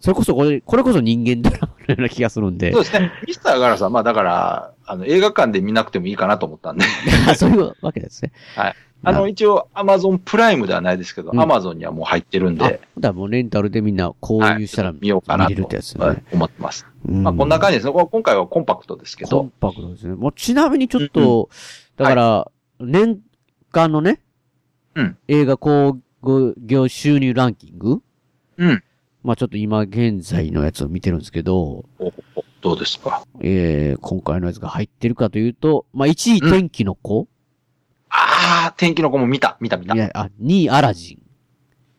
それこそこれ、これこそ人間ドラマのような気がするんでそう。ですね。ミスターガラスは、まあだから、あの、映画館で見なくてもいいかなと思ったんで。そういうわけですね。あの、一応、アマゾンプライムではないですけど、うんアマゾンにはもう入ってるんあ、で、だからもうレンタルでみんな購入したら見ようかな見れるとってやつね。はい思ってます。うん。まあ、こんな感じです。ね。こ今回はコンパクトですけど。コン、パクトですね。もうちなみにちょっと、だから、年間のね、うん。映画興行収入ランキング。うん。まあちょっと今現在のやつを見てるんですけど、どうですか？えー、今回のやつが入ってるかというと、まあ1位うん天気の子、あー、天気の子も見た、見た、見た。いや、あ、2位アラジン、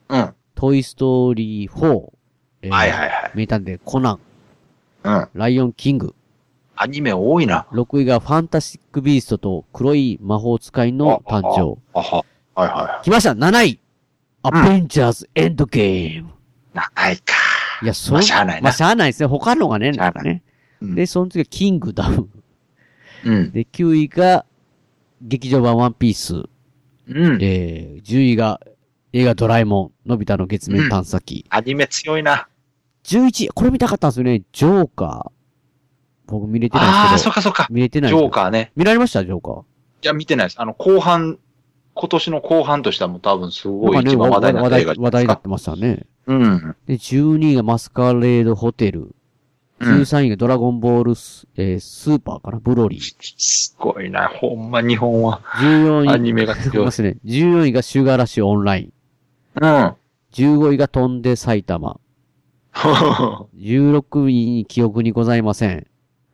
うん。はトイストーリー4、えーいはいはい。名探偵コナン、うん。ライオンキング、アニメ多いな。6位がファンタスティックビーストと黒い魔法使いの誕生。あは。はいは来ました !7 位アベンジャーズエンドゲーム。い。ないか。いや、そまあしゃあないなまあ、しゃあないですね。他のがね、しゃあなんかね。うんで、その次がキングダム。うん。で、9位が、劇場版ワンピース。うん。えー、10位が、映画ドラえもん、のび太の月面探査機。アニメ強いな。11位、これ見たかったんですよね。ジョーカー。僕見れてないああ、ですけど。そっかそっか。見れてないジョーカーね。見られました？ジョーカー。いや、見てないです。あの、後半、今年の後半としてはもう多分すごい一番話題にな話題った映画。話題になってましたね。うん。で、12位がマスカレードホテル。うん。13位がドラゴンボールス、えースーパーかな？ブロリー。すごいな。ほんま日本は14位。アニメが強 いま。すね。14位がシュガーラッシュオンライン。うん。15位が飛んで埼玉。16位に記憶にございません。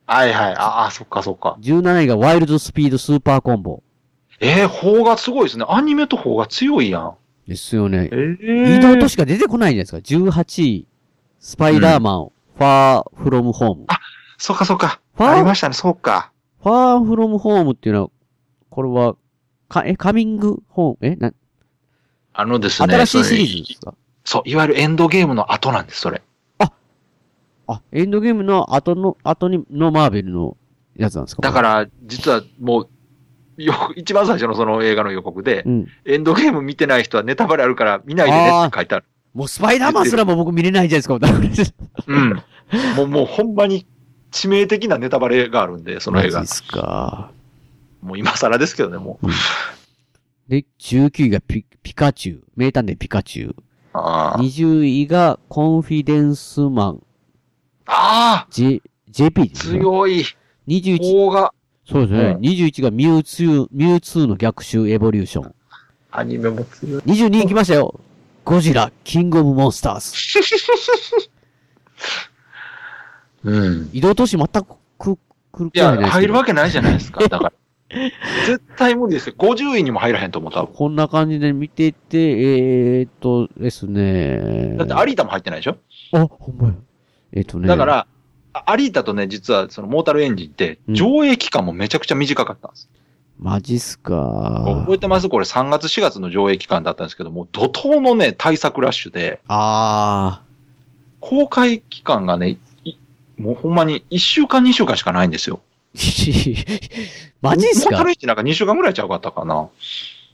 はいはい。ああ、そっかそっか。17位がワイルドスピードスーパーコンボ。えー、方がすごいですね。アニメと方が強いやん。ですよねえ。え移動としか出てこないじゃないですか。18位、スパイダーマン、ファーフロムホーム。そっかそっか。ファーありましたね、そうか。ファーフロムホームっていうのは、これは、か、え、カミングホーム、え、な、あのですね。新しいシリーズですか？そう、いわゆるエンドゲームの後なんです、それ。あ、エンドゲームの後の、後に、のマーベルのやつなんですか？だからら、実はもう、よ、一番最初のその映画の予告で、うん。エンドゲーム見てない人はネタバレあるから見ないでねって書いてある。もうスパイダーマンすらも僕見れないじゃないですか。うん。もう、もうほんまに致命的なネタバレがあるんで、その映画マジっ。すか。もう今更ですけどね、もう。で、19位がピピカチュウ。名探偵ピカチュウ。あー20位がコンフィデンスマン。あ J、JP。強い。21、方が、そうですね。うん21がミュウツー、ミュウツーの逆襲エボリューション。アニメも強い。22位来ましたよ。ゴジラ、キングオブモンスターズ。うん。移動都市全くく来るいや、気配ないですけど入るわけないじゃないですか。だから。絶対無理ですよ。50位にも入らへんと思う、多分。こんな感じで見てて、えーっとですね。だってアリータも入ってないでしょ？あ、ほんまや。えーっとね。だか、ら、あアリータとね、実はそのモータルエンジンって、うん上映期間もめちゃくちゃ短かったんです。マジっすか。覚えてます？これ3月4月の上映期間だったんですけども、怒涛のね、対策ラッシュで、あ公開期間がね、いもうほんまに1週間2週間しかないんですよ。ー。マジっすか？モータルエンジンなんか2週間ぐらいちゃうかったかな。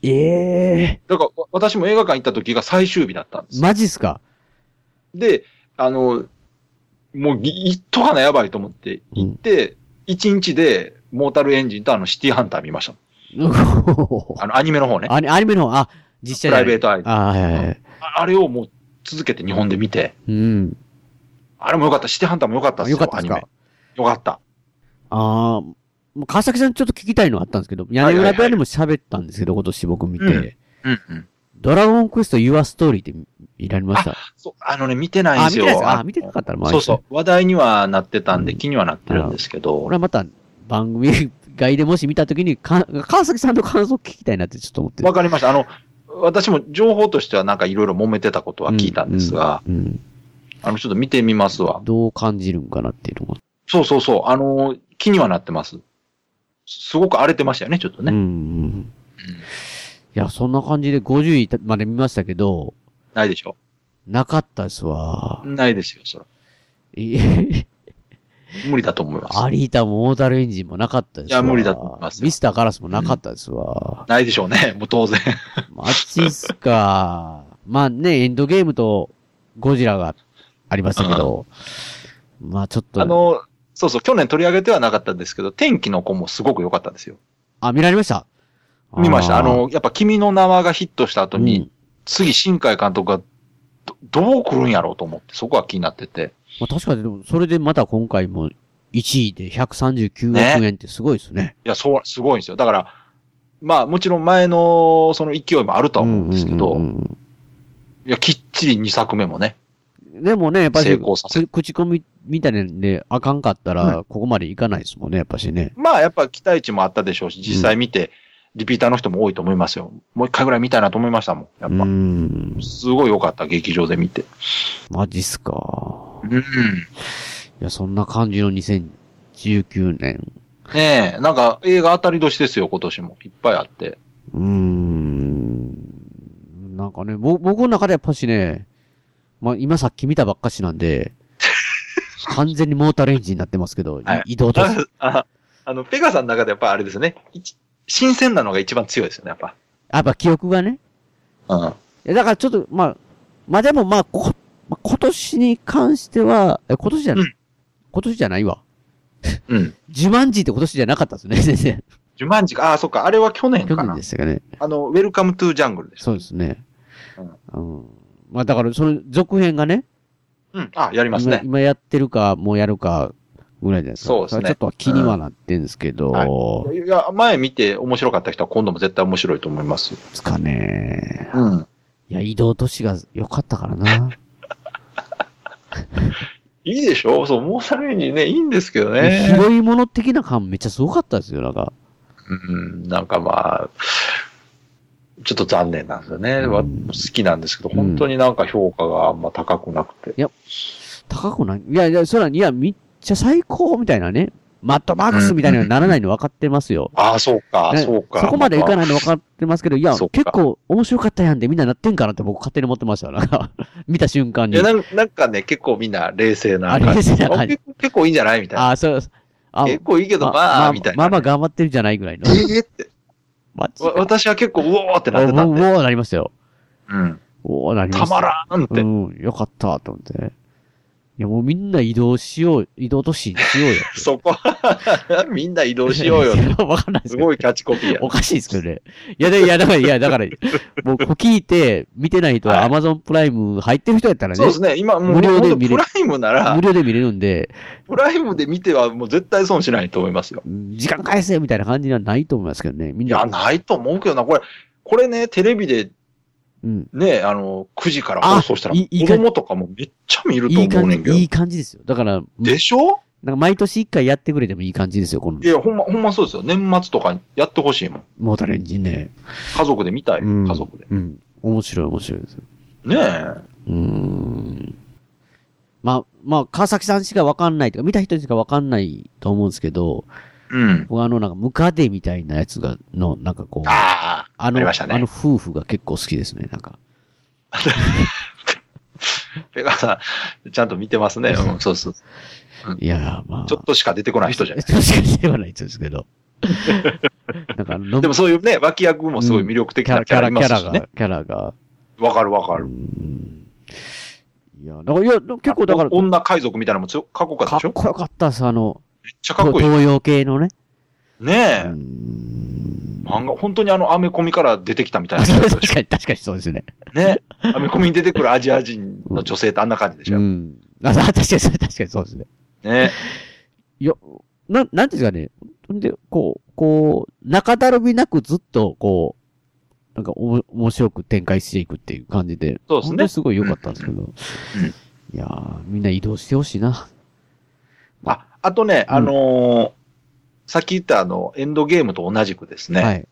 ええだからわ私も映画館行った時が最終日だったんですー。。マジっすか？で、あの、もうぎ行っとかなやばいと思って行って、1日でモータルエンジンとあのシティハンター見ました。あのアニメの方ね。アニアニメの方、あ、実写プライベート。トアイドルあはいはいはい。ああれをもう続けて日本で見て、うん。あれもよかった。シティハンターもよかったですよ。よかったですか？アニメよかった。ああ、もう川崎さんちょっと聞きたいのあったんですけど、屋根裏部屋でも喋ったんですけど、今年僕見て、うんうんうん。ドラゴンクエスト Your Story って見られました？そう、あのね、見てないんあ、ですよ。あ、見てなかったらまあそうそう。話題にはなってたんで、うん気にはなってるんですけど俺、はまた番組外でもし見たときにか、川崎さんの感想聞きたいなってちょっと思ってわかりました。あの、私も情報としてはなんかいろいろ揉めてたことは聞いたんですが、うんうんあの、ちょっと見てみますわ。どう感じるんかなっていうのが。そうそうそう。あの、気にはなってます。すすごく荒れてましたよね、ちょっとね。うんうん。いや、そんな感じで50位まで見ましたけど、ないでしょ？なかったですわ。ないですよ、それ。え無理だと思います。アリータもモータルエンジンもなかったですわ。いや無理だと思いますよミスターカラスもなかったですわ。ないでしょうね、もう当然。マジっすか。まあね、エンドゲームとゴジラがありましたけど、まあちょっと。あの、そうそう、去年取り上げてはなかったんですけど、天気の子もすごく良かったですよ。あ、見られました？見ました。あーの、やっぱ君の名はがヒットした後に、うん次、新海監督がど、どう来るんやろうと思って、そこは気になってて。まあ、確かに、でも、それでまた今回も1位で139億円ってすごいですね。いや、そう、すごいんですよ。だから、まあ、もちろん前の、その勢いもあるとは思うんですけど、うんうんうんいや、きっちり2作目もね。うんでもね、やっぱり成功させく口コミみたいなんで、あかんかったら、ここまでいかないですもんね、やっぱしね。まあ、やっぱ期待値もあったでしょうし、実際見て、リピーターの人も多いと思いますよ。もう一回ぐらい見たいなと思いましたもん。やっうぱ。ん。すごい良かった、劇場で見て。マジっすか。うん。いや、そんな感じの2019年。ねえ、なんか映画当たり年ですよ、今年も。いっぱいあって。うーん。なんかね、ぼ僕の中でやっぱしね、まあ今さっき見たばっかしなんで、完全にモーターレンジになってますけど、はいい移動と、あ あの、ペガさんの中でやっぱあれですね。一新鮮なのが一番強いですよね、やっぱ。やっぱ記憶がね。うん。だからちょっと、まあ、まあでもまあ、こ、まあ今年に関しては、え今年じゃない、うん今年じゃないわ。うん。自慢時って今年じゃなかったですね、先生。ジュマンジか、ああ、そっか、あれは去年去かな。年でしたかね。あの、ウェルカムトゥジャングルです。そうですね。うん。まあだから、その続編がね、うん。あ、やりますね。今今やってるか、もうやるか、ぐらいじゃないですか。そうですねちょっと気にはなってんですけど、はいや、前見て面白かった人は今度も絶対面白いと思いますよ。ですかね。うん。いや、移動都市が良かったからな。いいでしょ？そう、モータルエンジンね、いいんですけどね。広いもの的な感めっちゃすごかったですよ、なんか。うん、なんかまあ、ちょっと残念なんですよね。うんわ好きなんですけど、本当になんか評価があんま高くなくて。高くないいやいや、そら、いや、めっちゃ最高みたいなね。マットマックスみたいにはならないの分かってますよ。ああ、そうか、ねそうか。そこまでいかい。ないの分かってますけど、いや、結構面白かったやんでみんななってんかなって僕勝手に思ってましたよ。なんか、見た瞬間にいや。なんなんかね、結構みんな冷静なあ感じ。冷静な感結構結構いいんじゃないみたいな。ああ、そう、あ、結構いいけど、まあ、みたいな。まあまあ頑張ってるじゃないぐらいの。えーって。私は結構、うおーってなってたんで。もう、もうなりましたよ。うん。おーなりました。たまらんって。うん、よかった、と思って。いや、もうみんな移動しよう、移動都市しようよ。そこ、みんな移動しようよ。わかんないですすごいキャッチコピーや。おかしいですけどね。いや、で、いや、だから、いや、だから、もう、聞いて、見てない人ははい Amazon プライム入ってる人やったらね、そうですね。今、もう、無料で見れ本当プライムなら無、料で見れるんで、プライムで見てはもう絶対損しないと思いますよ。うん時間返せみたいな感じにはないと思いますけどね。みんな。いや、ないと思うけどな。これ、これね、テレビでうん。ね、あの、9時から放送したら、あいいいい子供とかもめっちゃ見ると思うねんけ、どい。い感じですよ。だから、でしょ？なんか毎年一回やってくれてもいい感じですよ、このいや、ほんま、ほんまそうですよ。年末とかやってほしいもん。モーターエンジンね。家族で見たい。うん。家族で。うん。面白い面白いですよ。ねえ。うーん。まあ、まあ、川崎さんしかわかんないとか、見た人しかわかんないと思うんですけど、うん。僕あの、なんか、ムカデみたいなやつが、の、なんかこう、ああ、あの、ありましたねあの夫婦が結構好きですね、なんか。ペガさん、ちゃんと見てますね。うん、そうそう。いやー、まあ。ちょっとしか出てこない人じゃない。確かにではない人ですけど。なんかでもそういうね、脇役もすごい魅力的なキャラいキャラが。キャラが。わかるわかうる。んいや、だから、いや、結構だから、か女海賊みたいなのも強かっこよかったでしょ？っこよかったです、あの、めっちゃかっこいい。東洋系のね。ねえ。うん漫画、本当にあの、アメコミから出てきたみたいな確かに、確かにそうですね。ょ。ね。アメコミに出てくるアジア人の女性ってあんな感じでしょ。うん。あ、確かに、そう確かにそうですね。ね。いや、な、なんですかね。ほんで、こう、こう、中だるみなくずっと、こう、なんかおも、面白く展開していくっていう感じで。そうですねすごい良かったんですけど。いやー、みんな移動してほしいな。あ、あとね、あのーさっき言ったあの、エンドゲームと同じくですね、はい。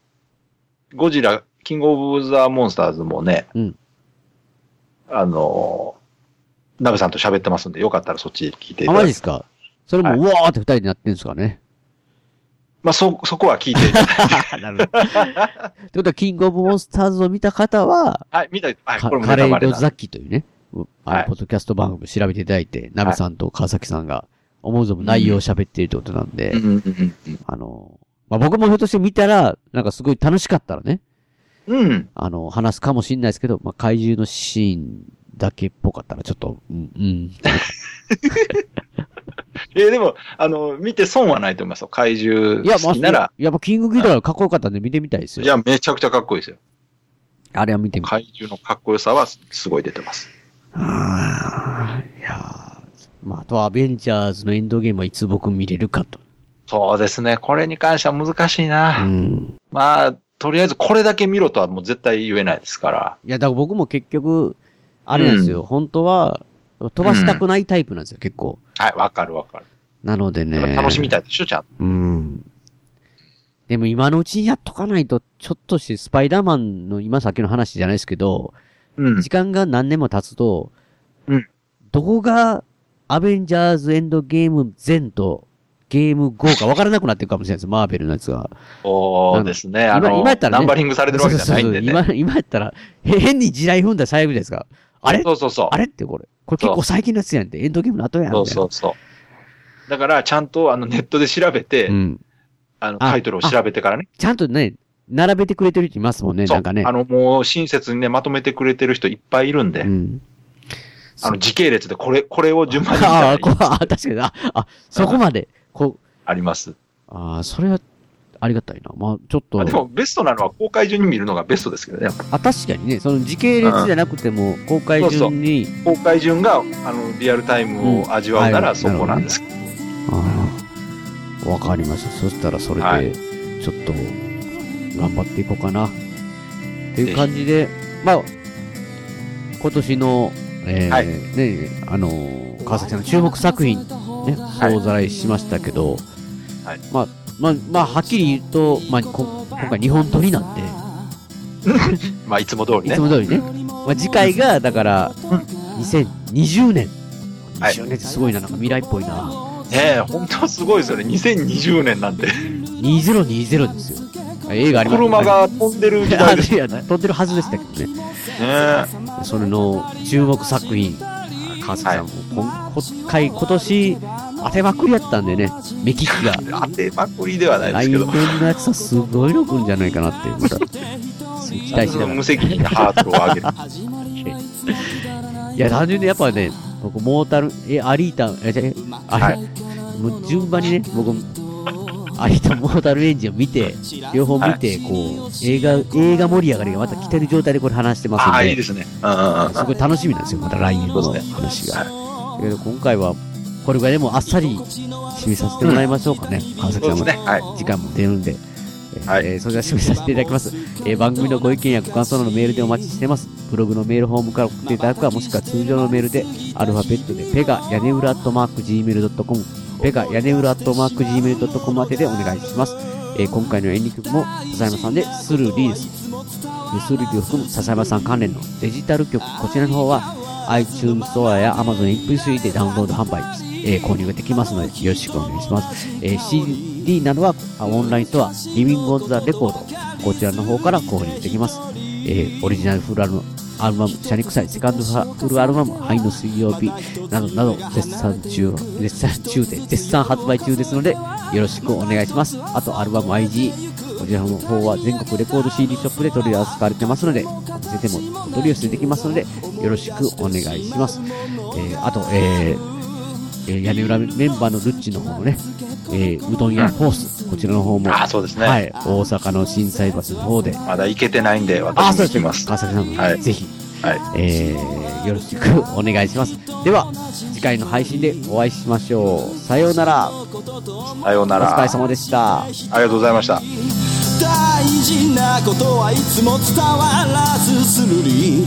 ゴジラ、キングオブザモンスターズもね、うんあのー、ナベさんと喋ってますんで、よかったらそっち聞いていあ、ただきマジですか？それも、はいうわーって二人でなってんですかね？まあ、そ、そこは聞いていただいて。なるほど。ってことは、キングオブモンスターズを見た方は、はい、見た、はい、かこれもカレードザッキというね、はいポッドキャスト番組調べていただいて、ナベさんと川崎さんが思う存分内容を喋っているってことなんで、あの、まあ、僕もひょっとして見たら、なんかすごい楽しかったらね、うん。あの、話すかもしんないですけど、まあ、怪獣のシーンだけっぽかったらちょっと、うん、うん。えーでも、あの、見て損はないと思いますよ。怪獣好きなら。やっぱキングギドラかっこよかったんで見てみたいですよ。いや、めちゃくちゃかっこいいですよ。あれは見てみ。怪獣のかっこよさはすごい出てます。あーいやーまあ、あとはアベンジャーズのエンドゲームはいつ僕見れるかと。そうですね。これに関しては難しいな。うん。まあ、とりあえずこれだけ見ろとはもう絶対言えないですから。いや、だから僕も結局、あれなんですよ。本当は、飛ばしたくないタイプなんですよ、結構。はい、わかるわかる。なのでね。楽しみたいでしょ、ちゃんと。うん。でも今のうちにやっとかないと、ちょっとしてスパイダーマンの今さっきの話じゃないですけど、うん時間が何年も経つと、うんどこがアベンジャーズエンドゲーム前とゲーム後か分からなくなってるかもしれないです、マーベルのやつが。そうですね。あ今の、今やったらねナンバリングされてるわけじゃないんでね。そうそうそう今、今やったら、へ変に地雷踏んだら最悪ですか。あれ？そうそうそう。あれってこれ。これ結構最近のやつやんって、エンドゲームの後やん。そうそうそう。だから、ちゃんとあのネットで調べて、うん。あのあタイトルを調べてからね。ちゃんとね、並べてくれてる人いますもんね、なんかね。あの、もう親切にね、まとめてくれてる人いっぱいいるんで、うん。あの、時系列でこれ、これを順番にああ、あ確かに、あ、あ、そこまで、こう、あります。ああ、それは、ありがたいな。まあ、ちょっと、まあでも、ベストなのは公開順に見るのがベストですけどね。あ、確かにね、その時系列じゃなくても、公開順に、公開順が、あの、リアルタイムを味わうなうんらそこなんです。けど。ああ、わかりました。そしたらそれはで、ちょっと、頑張っていこうかな。っていう感じで、まあ、今年の、えーはいね、あのー、川崎さんの注目作品、ね、はい総ざらいしましたけど、はいまあ、まあ、まあ、はっきり言うと、まあ、こ今回日本撮りなんで、まあ、いつも通りねいつ。も通りね。まあ、次回が、だから、2020年。はい20年ってすごいな、なんか未来っぽいな。ねえ、本当はすごいですよね。2020年なんて。2020ですよ。映画あります車が飛んでる時代です飛んでるはずでしたけどね。ね。それの注目作品、川崎さんも、今今回、今年、当てまくりやったんでね、目利きが。当てまくりではないです来けど。年のやつはすごいの来るんじゃないかなって、また、期待しながら無。責任にハードルを上げる。いや、単純にやっぱね、僕、モータル、え、アリータ、え、じゃえあれ、はいもう順番にね、僕、アリータ、モータルエンジンを見て、両方見て、こう、映画、映画盛り上がりがまた来てる状態でこれ話してますんで、ああ、いいですね。すごい楽しみなんですよ、また来年の話が。だけど今回は、これぐらいでもあっさり締めさせてもらいましょうかね。川崎さんも。時間も出るんで。えーはいえーそれでは締めさせていただきます。えー番組のご意見やご感想などメールでお待ちしてます。ブログのメールフォームから送っていただくか、もしくは通常のメールで、アルファベットで、ペガ、屋根裏アットマーク Gmail.com、ペガ、屋根裏アットマーク Gmail.com 宛てでお願いします。えー今回のエンディングも、笹山さんで、スルリーです。スルリーを含む笹山さん関連のデジタル曲、こちらの方は、iTunes ストアや Amazon MP3 でダウンロード販売、えー購入ができますので、よろしくお願いします。えー CD などはオンラインストア、リビングオンザレコード、こちらの方から購入できます。えーオリジナルフルアルバム、アルバム、シャニクサイ、セカンドフルアルバム、灰の水曜日、などなど、絶賛中、絶賛中で、絶賛発売中ですので、よろしくお願いします。あと、アルバム IG、こちらの方は全国レコード CD ショップで取り扱われてますので、お店でもお取り寄せできますので、よろしくお願いします。えーあと、えーえー屋根裏メンバーのルッチの方のね、えーうどん屋フォース、こちらの方も、ああ、そうですね。はい、大阪の心斎橋の方で、まだ行けてないんで、あ、私もそうですね。行きます。川崎さんも、はいぜひ、はい。えー、よろしくお願いします。では、次回の配信でお会いしましょう。さようなら。さようなお疲れら。様でした。ありがとうございました。大事なことはいつも伝わらずするり